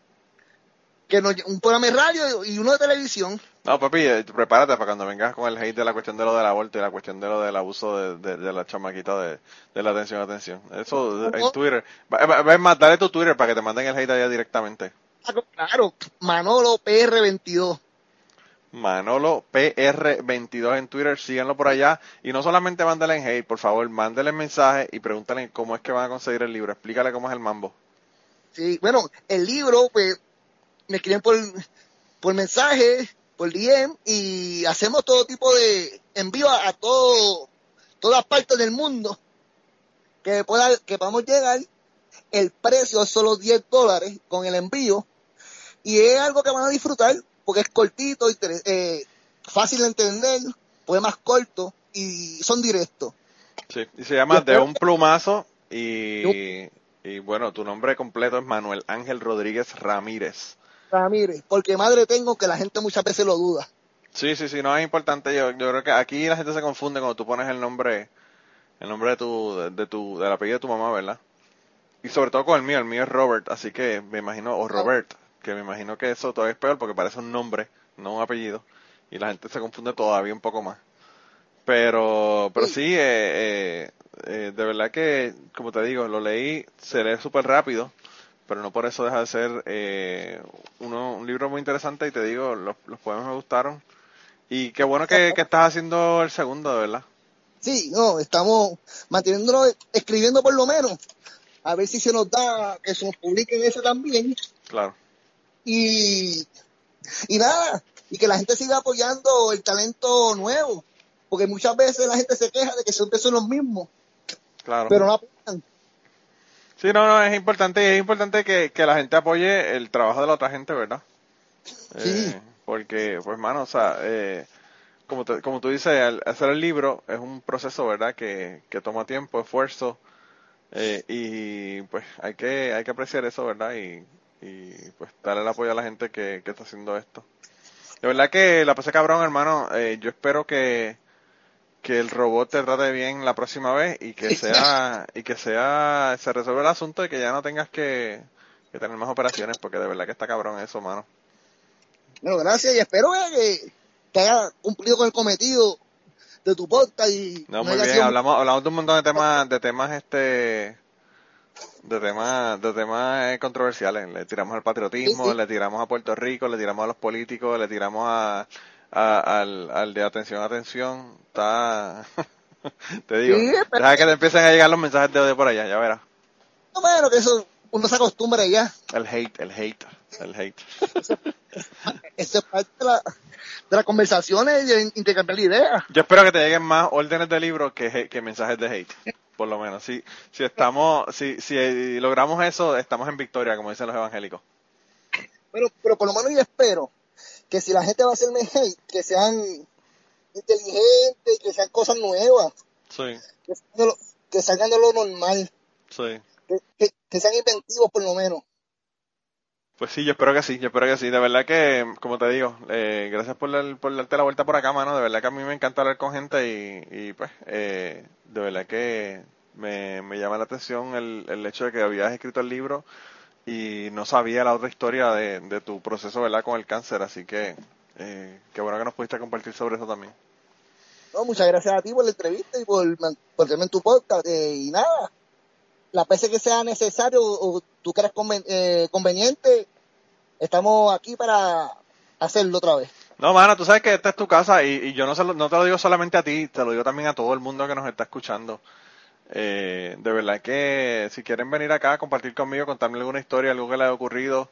que nos, un programa de radio y uno de televisión. No, papi, eh, prepárate para cuando vengas con el hate de la cuestión de lo del aborto y la cuestión de lo del abuso de, de, la chamaquita de, de, la atención, atención. Eso en Twitter. Ves más, dale tu Twitter para que te manden el hate allá directamente. Claro, Manolo PR22. Manolo PR22 en Twitter, síganlo por allá. Y no solamente mándale en hate, por favor, mándale mensaje y pregúntale cómo es que van a conseguir el libro. Explícale cómo es el mambo. Sí, bueno, el libro, pues, me escriben por, por mensaje, por DM, y hacemos todo tipo de envío a, todo, todas partes del mundo que pueda, que podamos llegar. El precio es solo 10 dólares con el envío. Y es algo que van a disfrutar porque es cortito, eh, fácil de entender, más corto y son directos. Sí, y se llama De un plumazo y, y bueno, tu nombre completo es Manuel Ángel Rodríguez Ramírez. Ramírez, porque madre tengo que la gente muchas veces lo duda. Sí, sí, sí, no es importante. Yo, yo creo que aquí la gente se confunde cuando tú pones el nombre, el nombre de tu, de, tu, del apellido de tu mamá, ¿verdad? Y sobre todo con el mío, el mío es Robert, así que me imagino, o Robert, que me imagino que eso todavía es peor porque parece un nombre, no un apellido, y la gente se confunde todavía un poco más. Pero, pero sí, eh, eh, eh, de verdad que, como te digo, lo leí, se lee súper rápido, pero no por eso deja de ser eh, uno, un libro muy interesante y te digo, los, los poemas me gustaron. Y qué bueno que, que estás haciendo el segundo, de verdad. Sí, no, estamos manteniéndonos escribiendo por lo menos, a ver si se nos da que se nos publique ese también. Claro. Y, y nada, y que la gente siga apoyando el talento nuevo, porque muchas veces la gente se queja de que siempre son los mismos. Claro. Pero no apoyan. Sí, no, no, es importante, es importante que, que la gente apoye el trabajo de la otra gente, ¿verdad? Sí. Eh, porque, pues, mano, o sea, eh, como, te- como tú dices, al hacer el libro es un proceso, ¿verdad? Que, que toma tiempo, esfuerzo, eh, y pues hay que, hay que apreciar eso, ¿verdad? Y, y pues darle el apoyo a la gente que, que está haciendo esto. De verdad que la pasé cabrón, hermano. Eh, yo espero que, que el robot te trate bien la próxima vez y que sea, y que sea, se resuelva el asunto y que ya no tengas que, que tener más operaciones, porque de verdad que está cabrón eso, mano. Bueno, gracias y espero que, que haya cumplido con el cometido de tu podcast y No, muy bien, hablamos, hablamos de un montón de temas, de temas este, de temas, de temas eh, controversiales. Le tiramos al patriotismo, Sí, sí. le tiramos a Puerto Rico, le tiramos a los políticos, le tiramos a, a- al, al de atención, atención. Está, te digo, Sí, pero- deja que te empiecen a llegar los mensajes de odio por allá, ya verás. Bueno, que eso uno se acostumbra ya. El hate, el hate, el hate. Eso es parte de, la, de las conversaciones y de intercambiar ideas. Yo espero que te lleguen más órdenes de libro que, que mensajes de hate, por lo menos. Si, si estamos, si, si logramos eso, estamos en victoria, como dicen los evangélicos. Pero, pero por lo menos yo espero que si la gente va a hacerme hate, que sean inteligentes, que sean cosas nuevas, Sí, que salgan de lo, que salgan de lo normal, sí. que, que- que sean inventivos por lo menos. Pues sí, yo espero que sí, yo espero que sí. De verdad que, como te digo, eh, gracias por, dar- por darte la vuelta por acá, mano. De verdad que a mí me encanta hablar con gente y, y pues, eh, de verdad que me, me llama la atención el, el hecho de que habías escrito el libro y no sabía la otra historia de, de tu proceso, ¿verdad? Con el cáncer. Así que, eh, qué bueno que nos pudiste compartir sobre eso también. No, muchas gracias a ti por la entrevista y por, por tenerme en tu podcast. eh, y nada, las veces que sea necesario o, o tú creas conven- eh, conveniente, estamos aquí para hacerlo otra vez. No, mano, tú sabes que esta es tu casa y, y yo no, se lo- no te lo digo solamente a ti, te lo digo también a todo el mundo que nos está escuchando. Eh, de verdad que si quieren venir acá compartir conmigo, contarme alguna historia, algo que les haya ocurrido,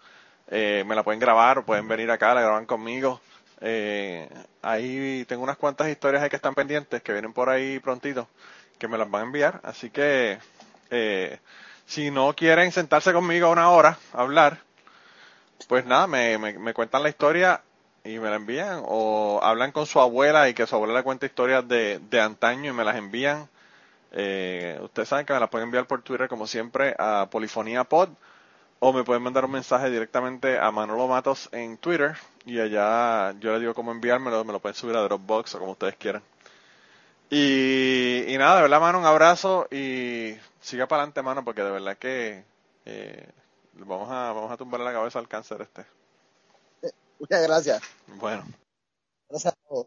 eh, me la pueden grabar o pueden venir acá, la graban conmigo. Eh, ahí tengo unas cuantas historias ahí que están pendientes, que vienen por ahí prontito, que me las van a enviar. Así que eh, si no quieren sentarse conmigo una hora a hablar, pues nada, me, me, me cuentan la historia y me la envían o hablan con su abuela y que su abuela le cuente historias de, de antaño y me las envían. Eh, ustedes saben que me las pueden enviar por Twitter como siempre a Polifonía Pod o me pueden mandar un mensaje directamente a Manolo Matos en Twitter y allá yo les digo cómo enviármelo, me lo pueden subir a Dropbox o como ustedes quieran. Y, y nada, de verdad, mano, un abrazo y siga para adelante, mano, porque de verdad que eh, vamos a vamos a tumbarle la cabeza al cáncer este. Muchas gracias. Bueno. Gracias a todos.